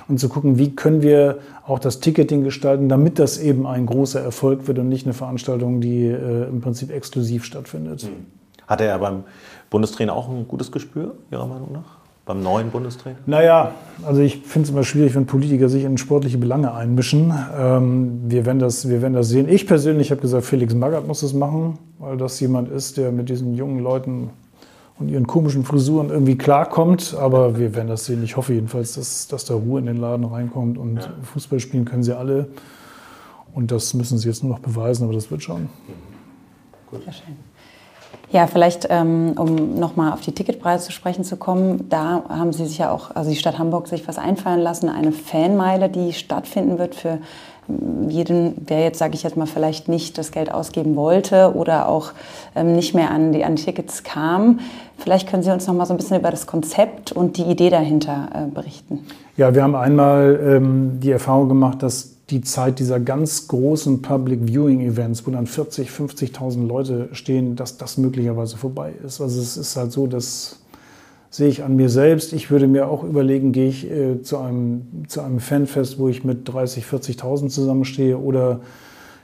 und zu gucken, wie können wir auch das Ticketing gestalten, damit das eben ein großer Erfolg wird und nicht eine Veranstaltung, die äh, im Prinzip exklusiv stattfindet. Hat er ja beim Bundestrainer auch ein gutes Gespür, Ihrer Meinung nach? beim neuen Bundestrainer? Naja, also ich finde es immer schwierig, wenn Politiker sich in sportliche Belange einmischen. Ähm, wir, werden das, wir werden das sehen. Ich persönlich habe gesagt, Felix Magath muss es machen, weil das jemand ist, der mit diesen jungen Leuten und ihren komischen Frisuren irgendwie klarkommt. Aber wir werden das sehen. Ich hoffe jedenfalls, dass, dass da Ruhe in den Laden reinkommt. Und ja. Fußball spielen können sie alle. Und das müssen sie jetzt nur noch beweisen, aber das wird schon. Gut. Sehr schön. Ja, vielleicht, ähm, um nochmal auf die Ticketpreise zu sprechen zu kommen, da haben Sie sich ja auch, also die Stadt Hamburg sich was einfallen lassen, eine Fanmeile, die stattfinden wird für jeden, der jetzt, sage ich jetzt mal, vielleicht nicht das Geld ausgeben wollte oder auch ähm, nicht mehr an die, an Tickets kam. Vielleicht können Sie uns noch mal so ein bisschen über das Konzept und die Idee dahinter äh, berichten. Ja, wir haben einmal ähm, die Erfahrung gemacht, dass die Zeit dieser ganz großen Public Viewing Events, wo dann 40, 50.000 Leute stehen, dass das möglicherweise vorbei ist. Also es ist halt so, dass sehe ich an mir selbst. Ich würde mir auch überlegen, gehe ich äh, zu, einem, zu einem Fanfest, wo ich mit 30, 40.000 zusammenstehe oder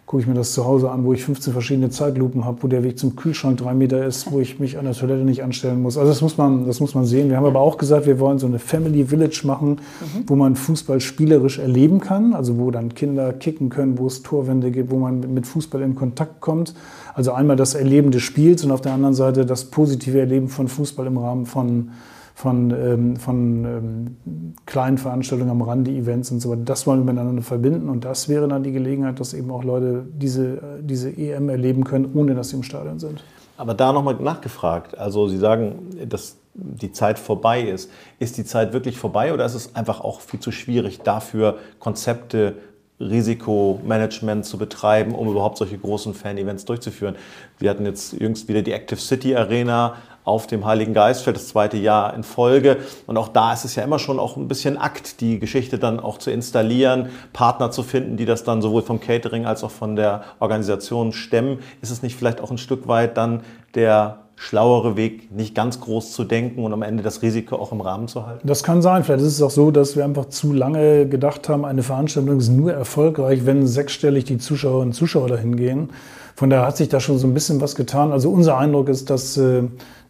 gucke ich mir das zu Hause an, wo ich 15 verschiedene Zeitlupen habe, wo der Weg zum Kühlschrank drei Meter ist, wo ich mich an der Toilette nicht anstellen muss. Also das muss man, das muss man sehen. Wir haben aber auch gesagt, wir wollen so eine Family Village machen, mhm. wo man Fußball spielerisch erleben kann, also wo dann Kinder kicken können, wo es Torwände gibt, wo man mit Fußball in Kontakt kommt. Also einmal das Erleben des Spiels und auf der anderen Seite das positive Erleben von Fußball im Rahmen von von, ähm, von ähm, kleinen Veranstaltungen am Rande, Events und so weiter. Das wollen wir miteinander verbinden und das wäre dann die Gelegenheit, dass eben auch Leute diese, diese EM erleben können, ohne dass sie im Stadion sind. Aber da nochmal nachgefragt. Also Sie sagen, dass die Zeit vorbei ist. Ist die Zeit wirklich vorbei oder ist es einfach auch viel zu schwierig dafür, Konzepte, Risikomanagement zu betreiben, um überhaupt solche großen Fan-Events durchzuführen? Wir hatten jetzt jüngst wieder die Active City Arena auf dem Heiligen Geistfeld, das zweite Jahr in Folge. Und auch da ist es ja immer schon auch ein bisschen Akt, die Geschichte dann auch zu installieren, Partner zu finden, die das dann sowohl vom Catering als auch von der Organisation stemmen. Ist es nicht vielleicht auch ein Stück weit dann der schlauere Weg, nicht ganz groß zu denken und am Ende das Risiko auch im Rahmen zu halten? Das kann sein. Vielleicht ist es auch so, dass wir einfach zu lange gedacht haben, eine Veranstaltung ist nur erfolgreich, wenn sechsstellig die Zuschauerinnen und Zuschauer dahin gehen. Von daher hat sich da schon so ein bisschen was getan. Also unser Eindruck ist, dass, äh,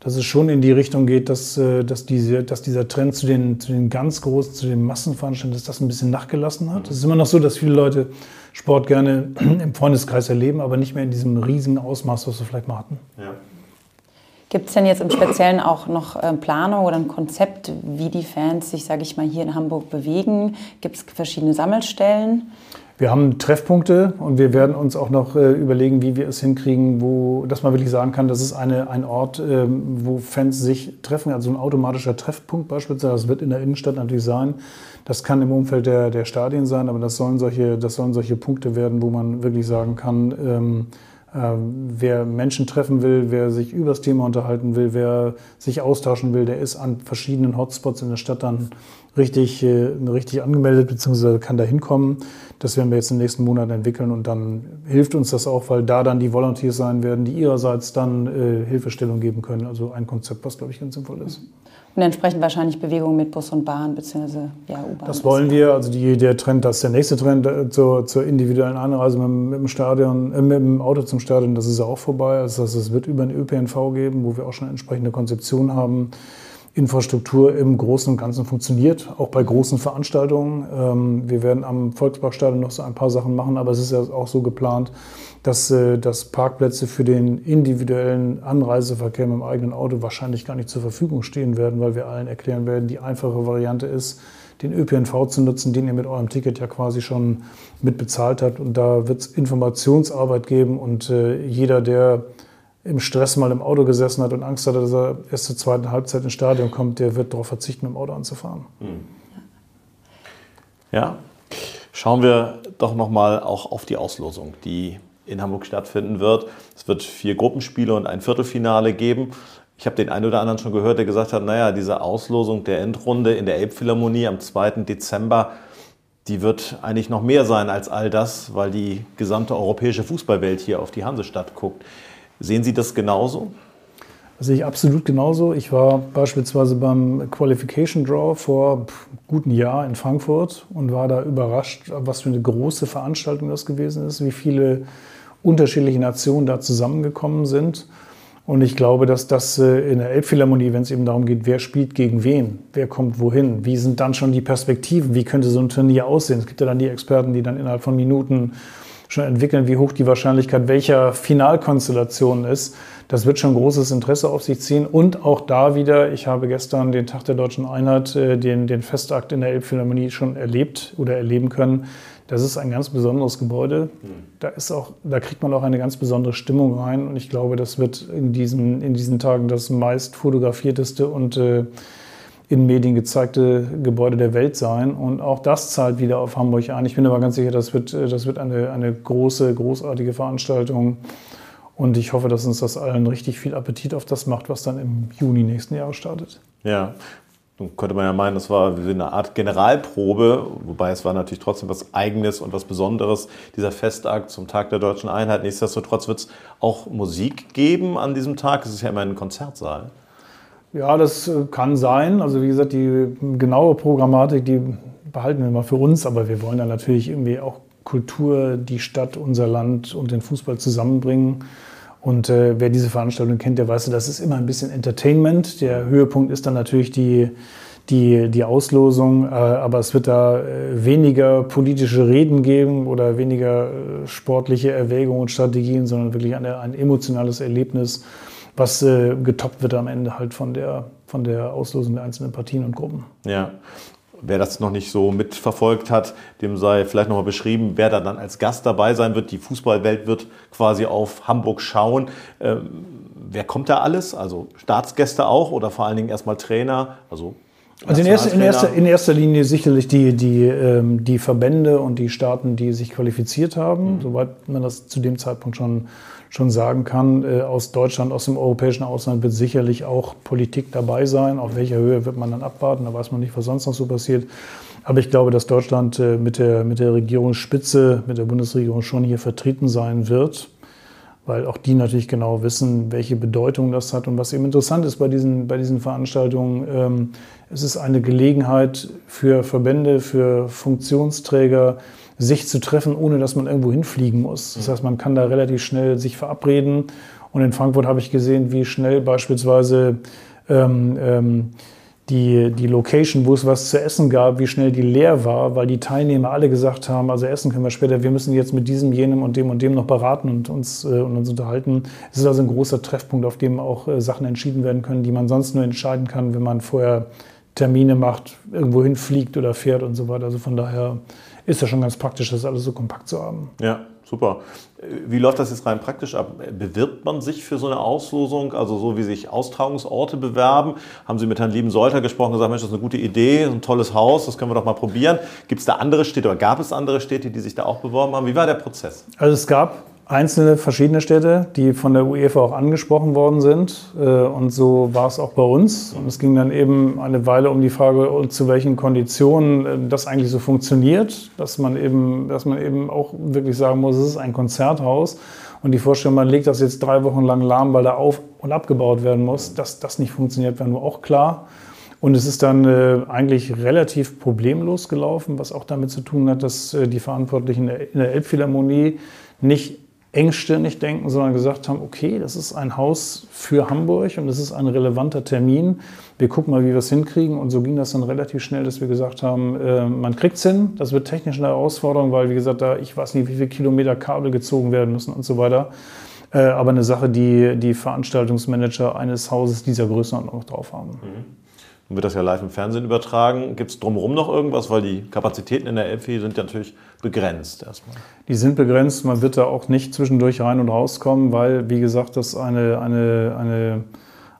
dass es schon in die Richtung geht, dass, äh, dass, diese, dass dieser Trend zu den, zu den ganz großen, zu den Massenveranstaltungen, dass das ein bisschen nachgelassen hat. Es ist immer noch so, dass viele Leute Sport gerne im Freundeskreis erleben, aber nicht mehr in diesem riesigen Ausmaß, was wir vielleicht mal hatten. Ja. Gibt es denn jetzt im Speziellen auch noch äh, Planung oder ein Konzept, wie die Fans sich, sage ich mal, hier in Hamburg bewegen? Gibt es verschiedene Sammelstellen? Wir haben Treffpunkte und wir werden uns auch noch äh, überlegen, wie wir es hinkriegen, wo, dass man wirklich sagen kann, das ist eine, ein Ort, ähm, wo Fans sich treffen, also ein automatischer Treffpunkt beispielsweise. Das wird in der Innenstadt natürlich sein. Das kann im Umfeld der, der Stadien sein, aber das sollen, solche, das sollen solche Punkte werden, wo man wirklich sagen kann, ähm, äh, wer Menschen treffen will, wer sich über das Thema unterhalten will, wer sich austauschen will, der ist an verschiedenen Hotspots in der Stadt dann richtig, äh, richtig angemeldet, beziehungsweise kann da hinkommen. Das werden wir jetzt in den nächsten Monaten entwickeln und dann hilft uns das auch, weil da dann die Volunteers sein werden, die ihrerseits dann äh, Hilfestellung geben können. Also ein Konzept, was, glaube ich, ganz sinnvoll ist. Und entsprechend wahrscheinlich Bewegung mit Bus und Bahn beziehungsweise ja, U-Bahn. Das wollen wir. Also die, der Trend, das ist der nächste Trend äh, zur, zur individuellen Anreise mit, mit, dem Stadion, äh, mit dem Auto zum Stadion, das ist ja auch vorbei. Also es wird über den ÖPNV geben, wo wir auch schon entsprechende Konzeption haben. Infrastruktur im Großen und Ganzen funktioniert, auch bei großen Veranstaltungen. Ähm, wir werden am Volksparkstadion noch so ein paar Sachen machen, aber es ist ja auch so geplant, dass, äh, dass Parkplätze für den individuellen Anreiseverkehr mit dem eigenen Auto wahrscheinlich gar nicht zur Verfügung stehen werden, weil wir allen erklären werden, die einfache Variante ist, den ÖPNV zu nutzen, den ihr mit eurem Ticket ja quasi schon mit bezahlt habt. Und da wird es Informationsarbeit geben und äh, jeder, der im Stress mal im Auto gesessen hat und Angst hatte, dass er erst zur zweiten Halbzeit ins Stadion kommt, der wird darauf verzichten, mit dem Auto anzufahren. Hm. Ja, schauen wir doch nochmal auch auf die Auslosung, die in Hamburg stattfinden wird. Es wird vier Gruppenspiele und ein Viertelfinale geben. Ich habe den einen oder anderen schon gehört, der gesagt hat, naja, diese Auslosung der Endrunde in der Elbphilharmonie am 2. Dezember, die wird eigentlich noch mehr sein als all das, weil die gesamte europäische Fußballwelt hier auf die Hansestadt guckt. Sehen Sie das genauso? Das sehe ich absolut genauso. Ich war beispielsweise beim Qualification Draw vor guten Jahr in Frankfurt und war da überrascht, was für eine große Veranstaltung das gewesen ist, wie viele unterschiedliche Nationen da zusammengekommen sind. Und ich glaube, dass das äh, in der Elbphilharmonie, wenn es eben darum geht, wer spielt gegen wen, wer kommt wohin, wie sind dann schon die Perspektiven, wie könnte so ein Turnier aussehen. Es gibt ja dann die Experten, die dann innerhalb von Minuten schon entwickeln, wie hoch die Wahrscheinlichkeit welcher Finalkonstellation ist. Das wird schon großes Interesse auf sich ziehen. Und auch da wieder, ich habe gestern den Tag der Deutschen Einheit, äh, den, den Festakt in der Elbphilharmonie schon erlebt oder erleben können. Das ist ein ganz besonderes Gebäude. Da, ist auch, da kriegt man auch eine ganz besondere Stimmung rein. Und ich glaube, das wird in diesen, in diesen Tagen das meist fotografierteste und äh, in Medien gezeigte Gebäude der Welt sein. Und auch das zahlt wieder auf Hamburg ein. Ich bin aber ganz sicher, das wird, das wird eine, eine große, großartige Veranstaltung. Und ich hoffe, dass uns das allen richtig viel Appetit auf das macht, was dann im Juni nächsten Jahres startet. Ja, nun könnte man ja meinen, das war wie eine Art Generalprobe, wobei es war natürlich trotzdem was Eigenes und was Besonderes, dieser Festakt zum Tag der deutschen Einheit. Nichtsdestotrotz wird es auch Musik geben an diesem Tag. Es ist ja immer ein Konzertsaal. Ja, das äh, kann sein. Also wie gesagt, die genaue Programmatik, die behalten wir mal für uns, aber wir wollen dann natürlich irgendwie auch Kultur, die Stadt, unser Land und den Fußball zusammenbringen. Und äh, wer diese Veranstaltung kennt, der weiß, das ist immer ein bisschen Entertainment. Der Höhepunkt ist dann natürlich die, die, die Auslosung, äh, aber es wird da äh, weniger politische Reden geben oder weniger äh, sportliche Erwägungen und Strategien, sondern wirklich eine, ein emotionales Erlebnis was äh, getoppt wird am Ende halt von der, von der Auslosung der einzelnen Partien und Gruppen. Ja. Wer das noch nicht so mitverfolgt hat, dem sei vielleicht nochmal beschrieben, wer da dann als Gast dabei sein wird. Die Fußballwelt wird quasi auf Hamburg schauen. Ähm, wer kommt da alles? Also Staatsgäste auch oder vor allen Dingen erstmal Trainer? Also also in erster, in, erster, in erster, Linie sicherlich die, die, ähm, die Verbände und die Staaten, die sich qualifiziert haben, mhm. soweit man das zu dem Zeitpunkt schon, schon sagen kann. Äh, aus Deutschland, aus dem europäischen Ausland wird sicherlich auch Politik dabei sein. Auf welcher Höhe wird man dann abwarten? Da weiß man nicht, was sonst noch so passiert. Aber ich glaube, dass Deutschland äh, mit, der, mit der Regierungsspitze, mit der Bundesregierung schon hier vertreten sein wird weil auch die natürlich genau wissen, welche Bedeutung das hat. Und was eben interessant ist bei diesen, bei diesen Veranstaltungen, ähm, es ist eine Gelegenheit für Verbände, für Funktionsträger, sich zu treffen, ohne dass man irgendwo hinfliegen muss. Das heißt, man kann da relativ schnell sich verabreden. Und in Frankfurt habe ich gesehen, wie schnell beispielsweise ähm, ähm, die, die Location, wo es was zu essen gab, wie schnell die leer war, weil die Teilnehmer alle gesagt haben, also essen können wir später, wir müssen jetzt mit diesem, jenem und dem und dem noch beraten und uns, äh, und uns unterhalten. Es ist also ein großer Treffpunkt, auf dem auch äh, Sachen entschieden werden können, die man sonst nur entscheiden kann, wenn man vorher Termine macht, irgendwo hinfliegt oder fährt und so weiter. Also von daher ist das schon ganz praktisch, das alles so kompakt zu haben. Ja, super. Wie läuft das jetzt rein praktisch ab? Bewirbt man sich für so eine Auslosung, also so wie sich Austragungsorte bewerben? Haben Sie mit Herrn Lieben Solter gesprochen und gesagt, Mensch, das ist eine gute Idee, ein tolles Haus, das können wir doch mal probieren. Gibt es da andere Städte oder gab es andere Städte, die sich da auch beworben haben? Wie war der Prozess? Also es gab einzelne verschiedene Städte, die von der UEFA auch angesprochen worden sind. Äh, und so war es auch bei uns. Und es ging dann eben eine Weile um die Frage, zu welchen Konditionen äh, das eigentlich so funktioniert, dass man eben, dass man eben auch wirklich sagen muss, es ist ein Konzerthaus. Und die Vorstellung, man legt das jetzt drei Wochen lang lahm, weil da auf- und abgebaut werden muss, dass das nicht funktioniert, war nur auch klar. Und es ist dann äh, eigentlich relativ problemlos gelaufen, was auch damit zu tun hat, dass äh, die Verantwortlichen in der Elbphilharmonie nicht engstirnig denken, sondern gesagt haben, okay, das ist ein Haus für Hamburg und es ist ein relevanter Termin. Wir gucken mal, wie wir es hinkriegen. Und so ging das dann relativ schnell, dass wir gesagt haben, äh, man kriegt es hin. Das wird technisch eine Herausforderung, weil, wie gesagt, da ich weiß nicht, wie viele Kilometer Kabel gezogen werden müssen und so weiter. Äh, aber eine Sache, die die Veranstaltungsmanager eines Hauses dieser Größenordnung drauf haben. Mhm. Nun wird das ja live im Fernsehen übertragen. Gibt es drumherum noch irgendwas? Weil die Kapazitäten in der Elfi sind ja natürlich begrenzt erstmal. Die sind begrenzt. Man wird da auch nicht zwischendurch rein und rauskommen, weil, wie gesagt, das eine, eine, eine,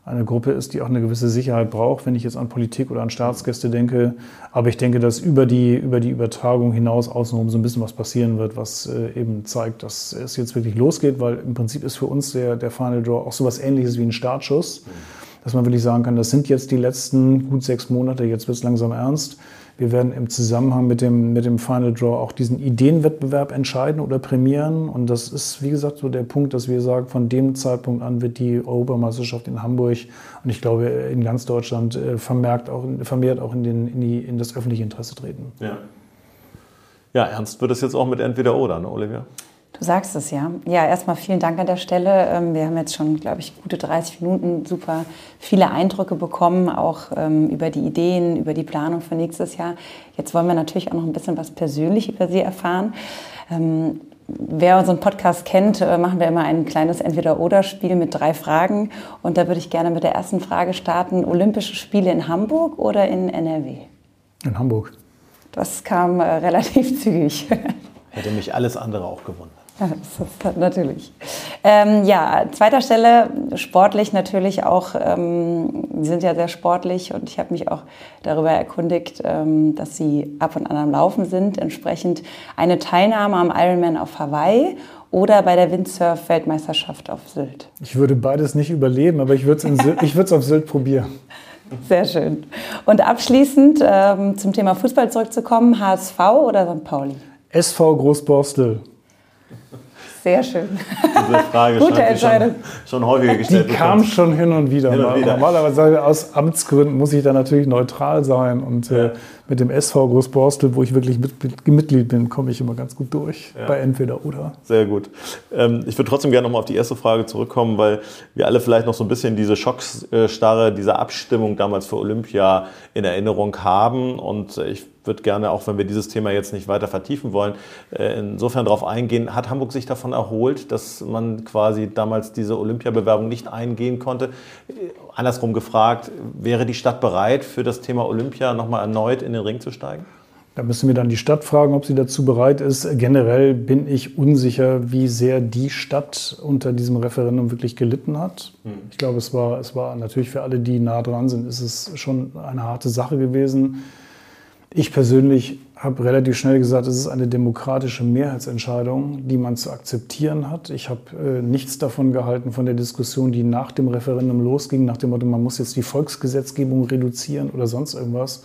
eine Gruppe ist, die auch eine gewisse Sicherheit braucht, wenn ich jetzt an Politik oder an Staatsgäste denke. Aber ich denke, dass über die, über die Übertragung hinaus außenrum so ein bisschen was passieren wird, was äh, eben zeigt, dass es jetzt wirklich losgeht, weil im Prinzip ist für uns der, der Final Draw auch so was ähnliches wie ein Startschuss. Mhm dass man wirklich sagen kann, das sind jetzt die letzten gut sechs Monate, jetzt wird es langsam ernst. Wir werden im Zusammenhang mit dem, mit dem Final Draw auch diesen Ideenwettbewerb entscheiden oder prämieren. Und das ist, wie gesagt, so der Punkt, dass wir sagen, von dem Zeitpunkt an wird die Europameisterschaft in Hamburg und ich glaube in ganz Deutschland äh, vermerkt auch, vermehrt auch in, den, in, die, in das öffentliche Interesse treten. Ja. ja, ernst wird es jetzt auch mit entweder oder, ne, Olivia? Du sagst es ja. Ja, erstmal vielen Dank an der Stelle. Ähm, wir haben jetzt schon, glaube ich, gute 30 Minuten super viele Eindrücke bekommen, auch ähm, über die Ideen, über die Planung für nächstes Jahr. Jetzt wollen wir natürlich auch noch ein bisschen was persönlich über Sie erfahren. Ähm, wer unseren Podcast kennt, äh, machen wir immer ein kleines Entweder-Oder-Spiel mit drei Fragen. Und da würde ich gerne mit der ersten Frage starten. Olympische Spiele in Hamburg oder in NRW? In Hamburg. Das kam äh, relativ zügig. Hätte mich alles andere auch gewonnen. Ist natürlich. Ähm, ja, zweiter Stelle, sportlich natürlich auch. Ähm, Sie sind ja sehr sportlich und ich habe mich auch darüber erkundigt, ähm, dass Sie ab und an am Laufen sind. Entsprechend eine Teilnahme am Ironman auf Hawaii oder bei der Windsurf-Weltmeisterschaft auf Sylt. Ich würde beides nicht überleben, aber ich würde es auf Sylt probieren. Sehr schön. Und abschließend ähm, zum Thema Fußball zurückzukommen, HSV oder St. Pauli? SV Großborstel. Sehr schön. Diese Frage Gute Entscheidung. Schon, schon häufiger gestellt Die kam schon hin und wieder. Hin und wieder. Normalerweise aus Amtsgründen muss ich da natürlich neutral sein und äh, mit dem SV Großborstel, wo ich wirklich mit, Mitglied bin, komme ich immer ganz gut durch ja. bei entweder oder. Sehr gut. Ähm, ich würde trotzdem gerne nochmal auf die erste Frage zurückkommen, weil wir alle vielleicht noch so ein bisschen diese Schockstarre, diese Abstimmung damals für Olympia in Erinnerung haben. Und ich würde gerne, auch wenn wir dieses Thema jetzt nicht weiter vertiefen wollen, äh, insofern darauf eingehen, hat Hamburg sich davon erholt, dass man quasi damals diese Olympiabewerbung nicht eingehen konnte? Äh, andersrum gefragt, wäre die Stadt bereit, für das Thema Olympia nochmal erneut in den Ring zu steigen? Da müssen wir dann die Stadt fragen, ob sie dazu bereit ist. Generell bin ich unsicher, wie sehr die Stadt unter diesem Referendum wirklich gelitten hat. Hm. Ich glaube, es war, es war natürlich für alle, die nah dran sind, ist es schon eine harte Sache gewesen. Ich persönlich habe relativ schnell gesagt, es ist eine demokratische Mehrheitsentscheidung, die man zu akzeptieren hat. Ich habe äh, nichts davon gehalten, von der Diskussion, die nach dem Referendum losging, nach dem Motto, man muss jetzt die Volksgesetzgebung reduzieren oder sonst irgendwas.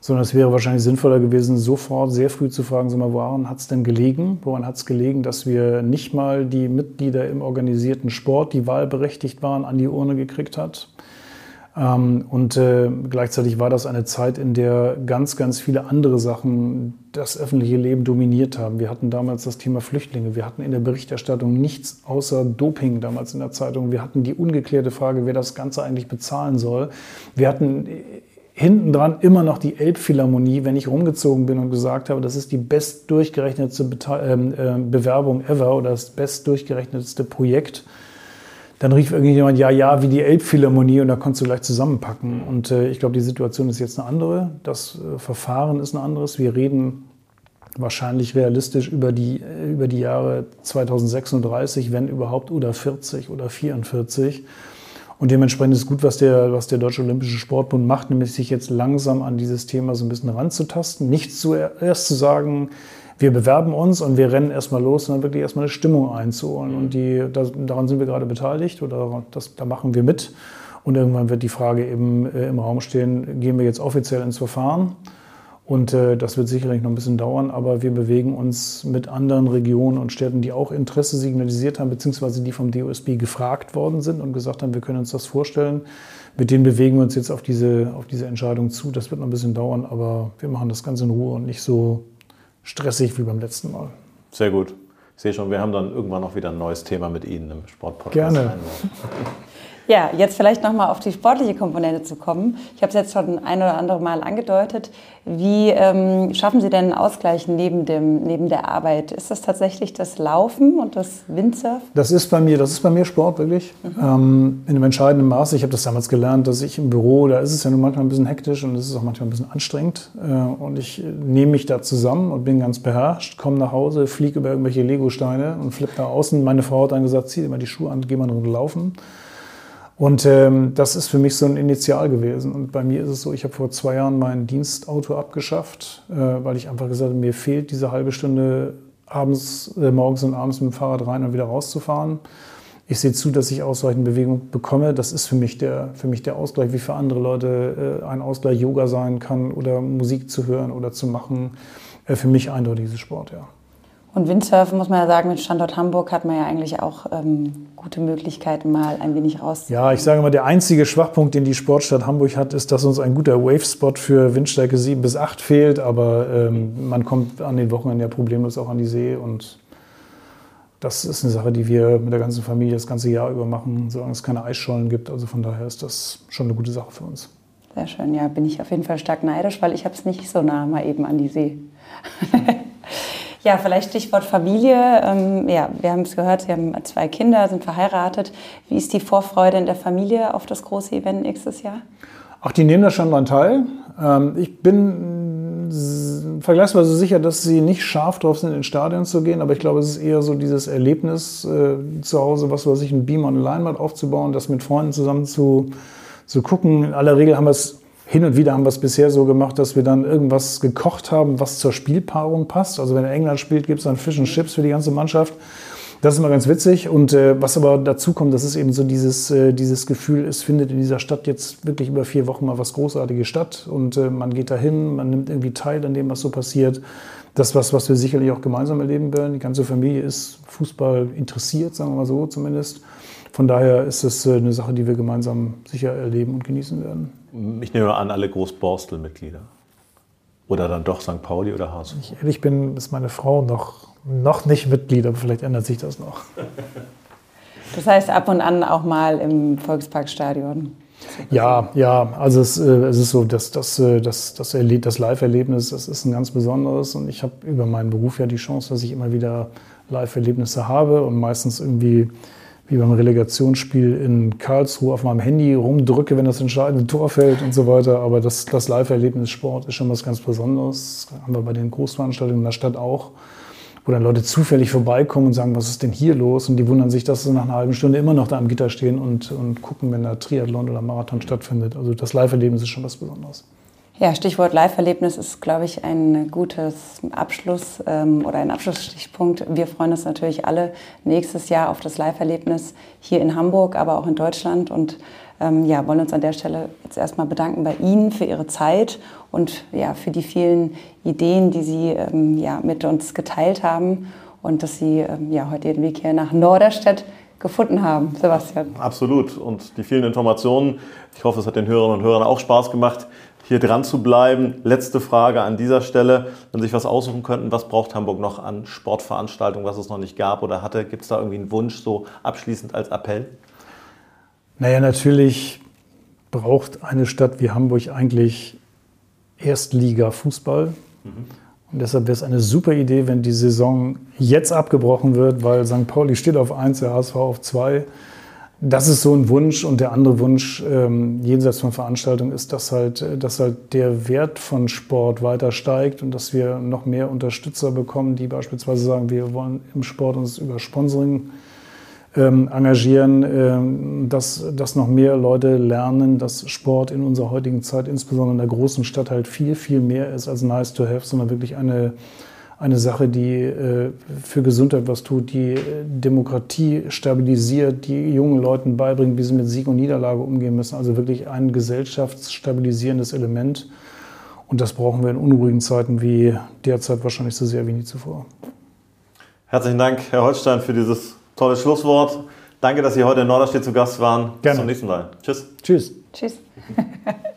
Sondern es wäre wahrscheinlich sinnvoller gewesen, sofort sehr früh zu fragen, sag mal, woran hat es denn gelegen? Woran hat es gelegen, dass wir nicht mal die Mitglieder im organisierten Sport, die wahlberechtigt waren, an die Urne gekriegt hat? Ähm, und äh, gleichzeitig war das eine Zeit, in der ganz, ganz viele andere Sachen das öffentliche Leben dominiert haben. Wir hatten damals das Thema Flüchtlinge. Wir hatten in der Berichterstattung nichts außer Doping damals in der Zeitung. Wir hatten die ungeklärte Frage, wer das Ganze eigentlich bezahlen soll. Wir hatten hinten dran immer noch die Elbphilharmonie, wenn ich rumgezogen bin und gesagt habe, das ist die best durchgerechnetste ähm, äh, Bewerbung ever oder das best durchgerechnetste Projekt dann rief irgendjemand, ja, ja, wie die Elbphilharmonie und da konntest du gleich zusammenpacken. Und äh, ich glaube, die Situation ist jetzt eine andere. Das äh, Verfahren ist ein anderes. Wir reden wahrscheinlich realistisch über die, äh, über die Jahre 2036, wenn überhaupt, oder 40 oder 44. Und dementsprechend ist gut, was der, was der Deutsche Olympische Sportbund macht, nämlich sich jetzt langsam an dieses Thema so ein bisschen ranzutasten. Nicht zuerst zu sagen, wir bewerben uns und wir rennen erstmal los dann wirklich erstmal eine Stimmung einzuholen. Und die, das, daran sind wir gerade beteiligt oder das, da machen wir mit. Und irgendwann wird die Frage eben äh, im Raum stehen, gehen wir jetzt offiziell ins Verfahren? Und äh, das wird sicherlich noch ein bisschen dauern, aber wir bewegen uns mit anderen Regionen und Städten, die auch Interesse signalisiert haben, beziehungsweise die vom DOSB gefragt worden sind und gesagt haben, wir können uns das vorstellen. Mit denen bewegen wir uns jetzt auf diese, auf diese Entscheidung zu. Das wird noch ein bisschen dauern, aber wir machen das Ganze in Ruhe und nicht so stressig wie beim letzten Mal. Sehr gut. Ich sehe schon, wir haben dann irgendwann noch wieder ein neues Thema mit Ihnen im Sportpodcast. Gerne. Ja, jetzt vielleicht nochmal auf die sportliche Komponente zu kommen. Ich habe es jetzt schon ein oder andere Mal angedeutet. Wie ähm, schaffen Sie denn einen Ausgleich neben, dem, neben der Arbeit? Ist das tatsächlich das Laufen und das Windsurfen? Das ist bei mir, das ist bei mir Sport wirklich. Mhm. Ähm, in einem entscheidenden Maße. Ich habe das damals gelernt, dass ich im Büro, da ist es ja nun manchmal ein bisschen hektisch und es ist auch manchmal ein bisschen anstrengend. Äh, und ich nehme mich da zusammen und bin ganz beherrscht, komme nach Hause, fliege über irgendwelche Legosteine und flippe da außen. Meine Frau hat dann gesagt, zieh mal die Schuhe an, geh mal runter laufen. Und ähm, das ist für mich so ein Initial gewesen. Und bei mir ist es so, ich habe vor zwei Jahren mein Dienstauto abgeschafft, äh, weil ich einfach gesagt habe, mir fehlt diese halbe Stunde abends, äh, morgens und abends mit dem Fahrrad rein und wieder rauszufahren. Ich sehe zu, dass ich ausreichend Bewegung bekomme. Das ist für mich der, für mich der Ausgleich, wie für andere Leute äh, ein Ausgleich Yoga sein kann oder Musik zu hören oder zu machen. Äh, für mich eindeutig dieses Sport, ja. Und Windsurfen, muss man ja sagen, mit Standort Hamburg hat man ja eigentlich auch ähm, gute Möglichkeiten, mal ein wenig raus. Ja, ich sage mal, der einzige Schwachpunkt, den die Sportstadt Hamburg hat, ist, dass uns ein guter Wave-Spot für Windstärke 7 bis 8 fehlt. Aber ähm, man kommt an den Wochenenden ja problemlos auch an die See. Und das ist eine Sache, die wir mit der ganzen Familie das ganze Jahr über machen, solange es keine Eisschollen gibt. Also von daher ist das schon eine gute Sache für uns. Sehr schön, ja, bin ich auf jeden Fall stark neidisch, weil ich habe es nicht so nah mal eben an die See. Ja, vielleicht Stichwort Familie. Ähm, ja, wir haben es gehört, Sie haben zwei Kinder, sind verheiratet. Wie ist die Vorfreude in der Familie auf das große Event nächstes Jahr? Ach, die nehmen da schon dran teil. Ähm, ich bin vergleichsweise sicher, dass sie nicht scharf drauf sind, ins Stadion zu gehen, aber ich glaube, es ist eher so dieses Erlebnis äh, zu Hause, was weiß ich, ein und eine Leinwand aufzubauen, das mit Freunden zusammen zu, zu gucken. In aller Regel haben wir es hin und wieder haben wir es bisher so gemacht, dass wir dann irgendwas gekocht haben, was zur Spielpaarung passt. Also wenn England spielt, gibt es dann Fish and Chips für die ganze Mannschaft. Das ist immer ganz witzig. Und äh, was aber dazu kommt, das ist eben so dieses, äh, dieses Gefühl, es findet in dieser Stadt jetzt wirklich über vier Wochen mal was Großartiges statt. Und äh, man geht dahin, man nimmt irgendwie teil an dem, was so passiert. Das, was, was wir sicherlich auch gemeinsam erleben werden. Die ganze Familie ist Fußball interessiert, sagen wir mal so zumindest. Von daher ist es äh, eine Sache, die wir gemeinsam sicher erleben und genießen werden. Ich nehme an, alle Großborstel-Mitglieder. Oder dann doch St. Pauli oder HSV? Wenn ich ehrlich bin, ist meine Frau noch, noch nicht Mitglied, aber vielleicht ändert sich das noch. Das heißt ab und an auch mal im Volksparkstadion. Ja, ja, also es, äh, es ist so, dass das, äh, das, das, das Live-Erlebnis, das ist ein ganz besonderes und ich habe über meinen Beruf ja die Chance, dass ich immer wieder Live-Erlebnisse habe und meistens irgendwie wie beim Relegationsspiel in Karlsruhe auf meinem Handy rumdrücke, wenn das entscheidende Tor fällt und so weiter. Aber das, das Live-Erlebnis Sport ist schon was ganz Besonderes. Das haben wir bei den Großveranstaltungen in der Stadt auch wo dann Leute zufällig vorbeikommen und sagen, was ist denn hier los? Und die wundern sich, dass sie nach einer halben Stunde immer noch da am Gitter stehen und, und gucken, wenn da Triathlon oder Marathon stattfindet. Also das Live-Erlebnis ist schon was Besonderes. Ja, Stichwort Live-Erlebnis ist, glaube ich, ein gutes Abschluss ähm, oder ein Abschlussstichpunkt. Wir freuen uns natürlich alle nächstes Jahr auf das Live-Erlebnis hier in Hamburg, aber auch in Deutschland und ähm, ja, wollen uns an der Stelle jetzt erstmal bedanken bei Ihnen für Ihre Zeit und ja, für die vielen Ideen, die Sie ähm, ja, mit uns geteilt haben und dass Sie ähm, ja, heute den Weg hier nach Norderstedt gefunden haben, Sebastian. Absolut. Und die vielen Informationen. Ich hoffe, es hat den Hörerinnen und Hörern auch Spaß gemacht, hier dran zu bleiben. Letzte Frage an dieser Stelle. Wenn Sie sich was aussuchen könnten, was braucht Hamburg noch an Sportveranstaltungen, was es noch nicht gab oder hatte? Gibt es da irgendwie einen Wunsch so abschließend als Appell? Naja, natürlich braucht eine Stadt wie Hamburg eigentlich Erstliga-Fußball. Mhm. Und deshalb wäre es eine super Idee, wenn die Saison jetzt abgebrochen wird, weil St. Pauli steht auf 1, der HSV auf 2. Das ist so ein Wunsch. Und der andere Wunsch, ähm, jenseits von Veranstaltungen, ist, dass halt, dass halt der Wert von Sport weiter steigt und dass wir noch mehr Unterstützer bekommen, die beispielsweise sagen, wir wollen im Sport uns über Sponsoring ähm, engagieren, ähm, dass, dass noch mehr Leute lernen, dass Sport in unserer heutigen Zeit, insbesondere in der großen Stadt, halt viel, viel mehr ist als nice to have, sondern wirklich eine, eine Sache, die äh, für Gesundheit was tut, die äh, Demokratie stabilisiert, die jungen Leuten beibringt, wie sie mit Sieg und Niederlage umgehen müssen. Also wirklich ein gesellschaftsstabilisierendes Element. Und das brauchen wir in unruhigen Zeiten wie derzeit wahrscheinlich so sehr wie nie zuvor. Herzlichen Dank, Herr Holstein, für dieses Tolles Schlusswort. Danke, dass Sie heute in Norderstedt zu Gast waren. Gerne. Bis zum nächsten Mal. Tschüss. Tschüss. Tschüss.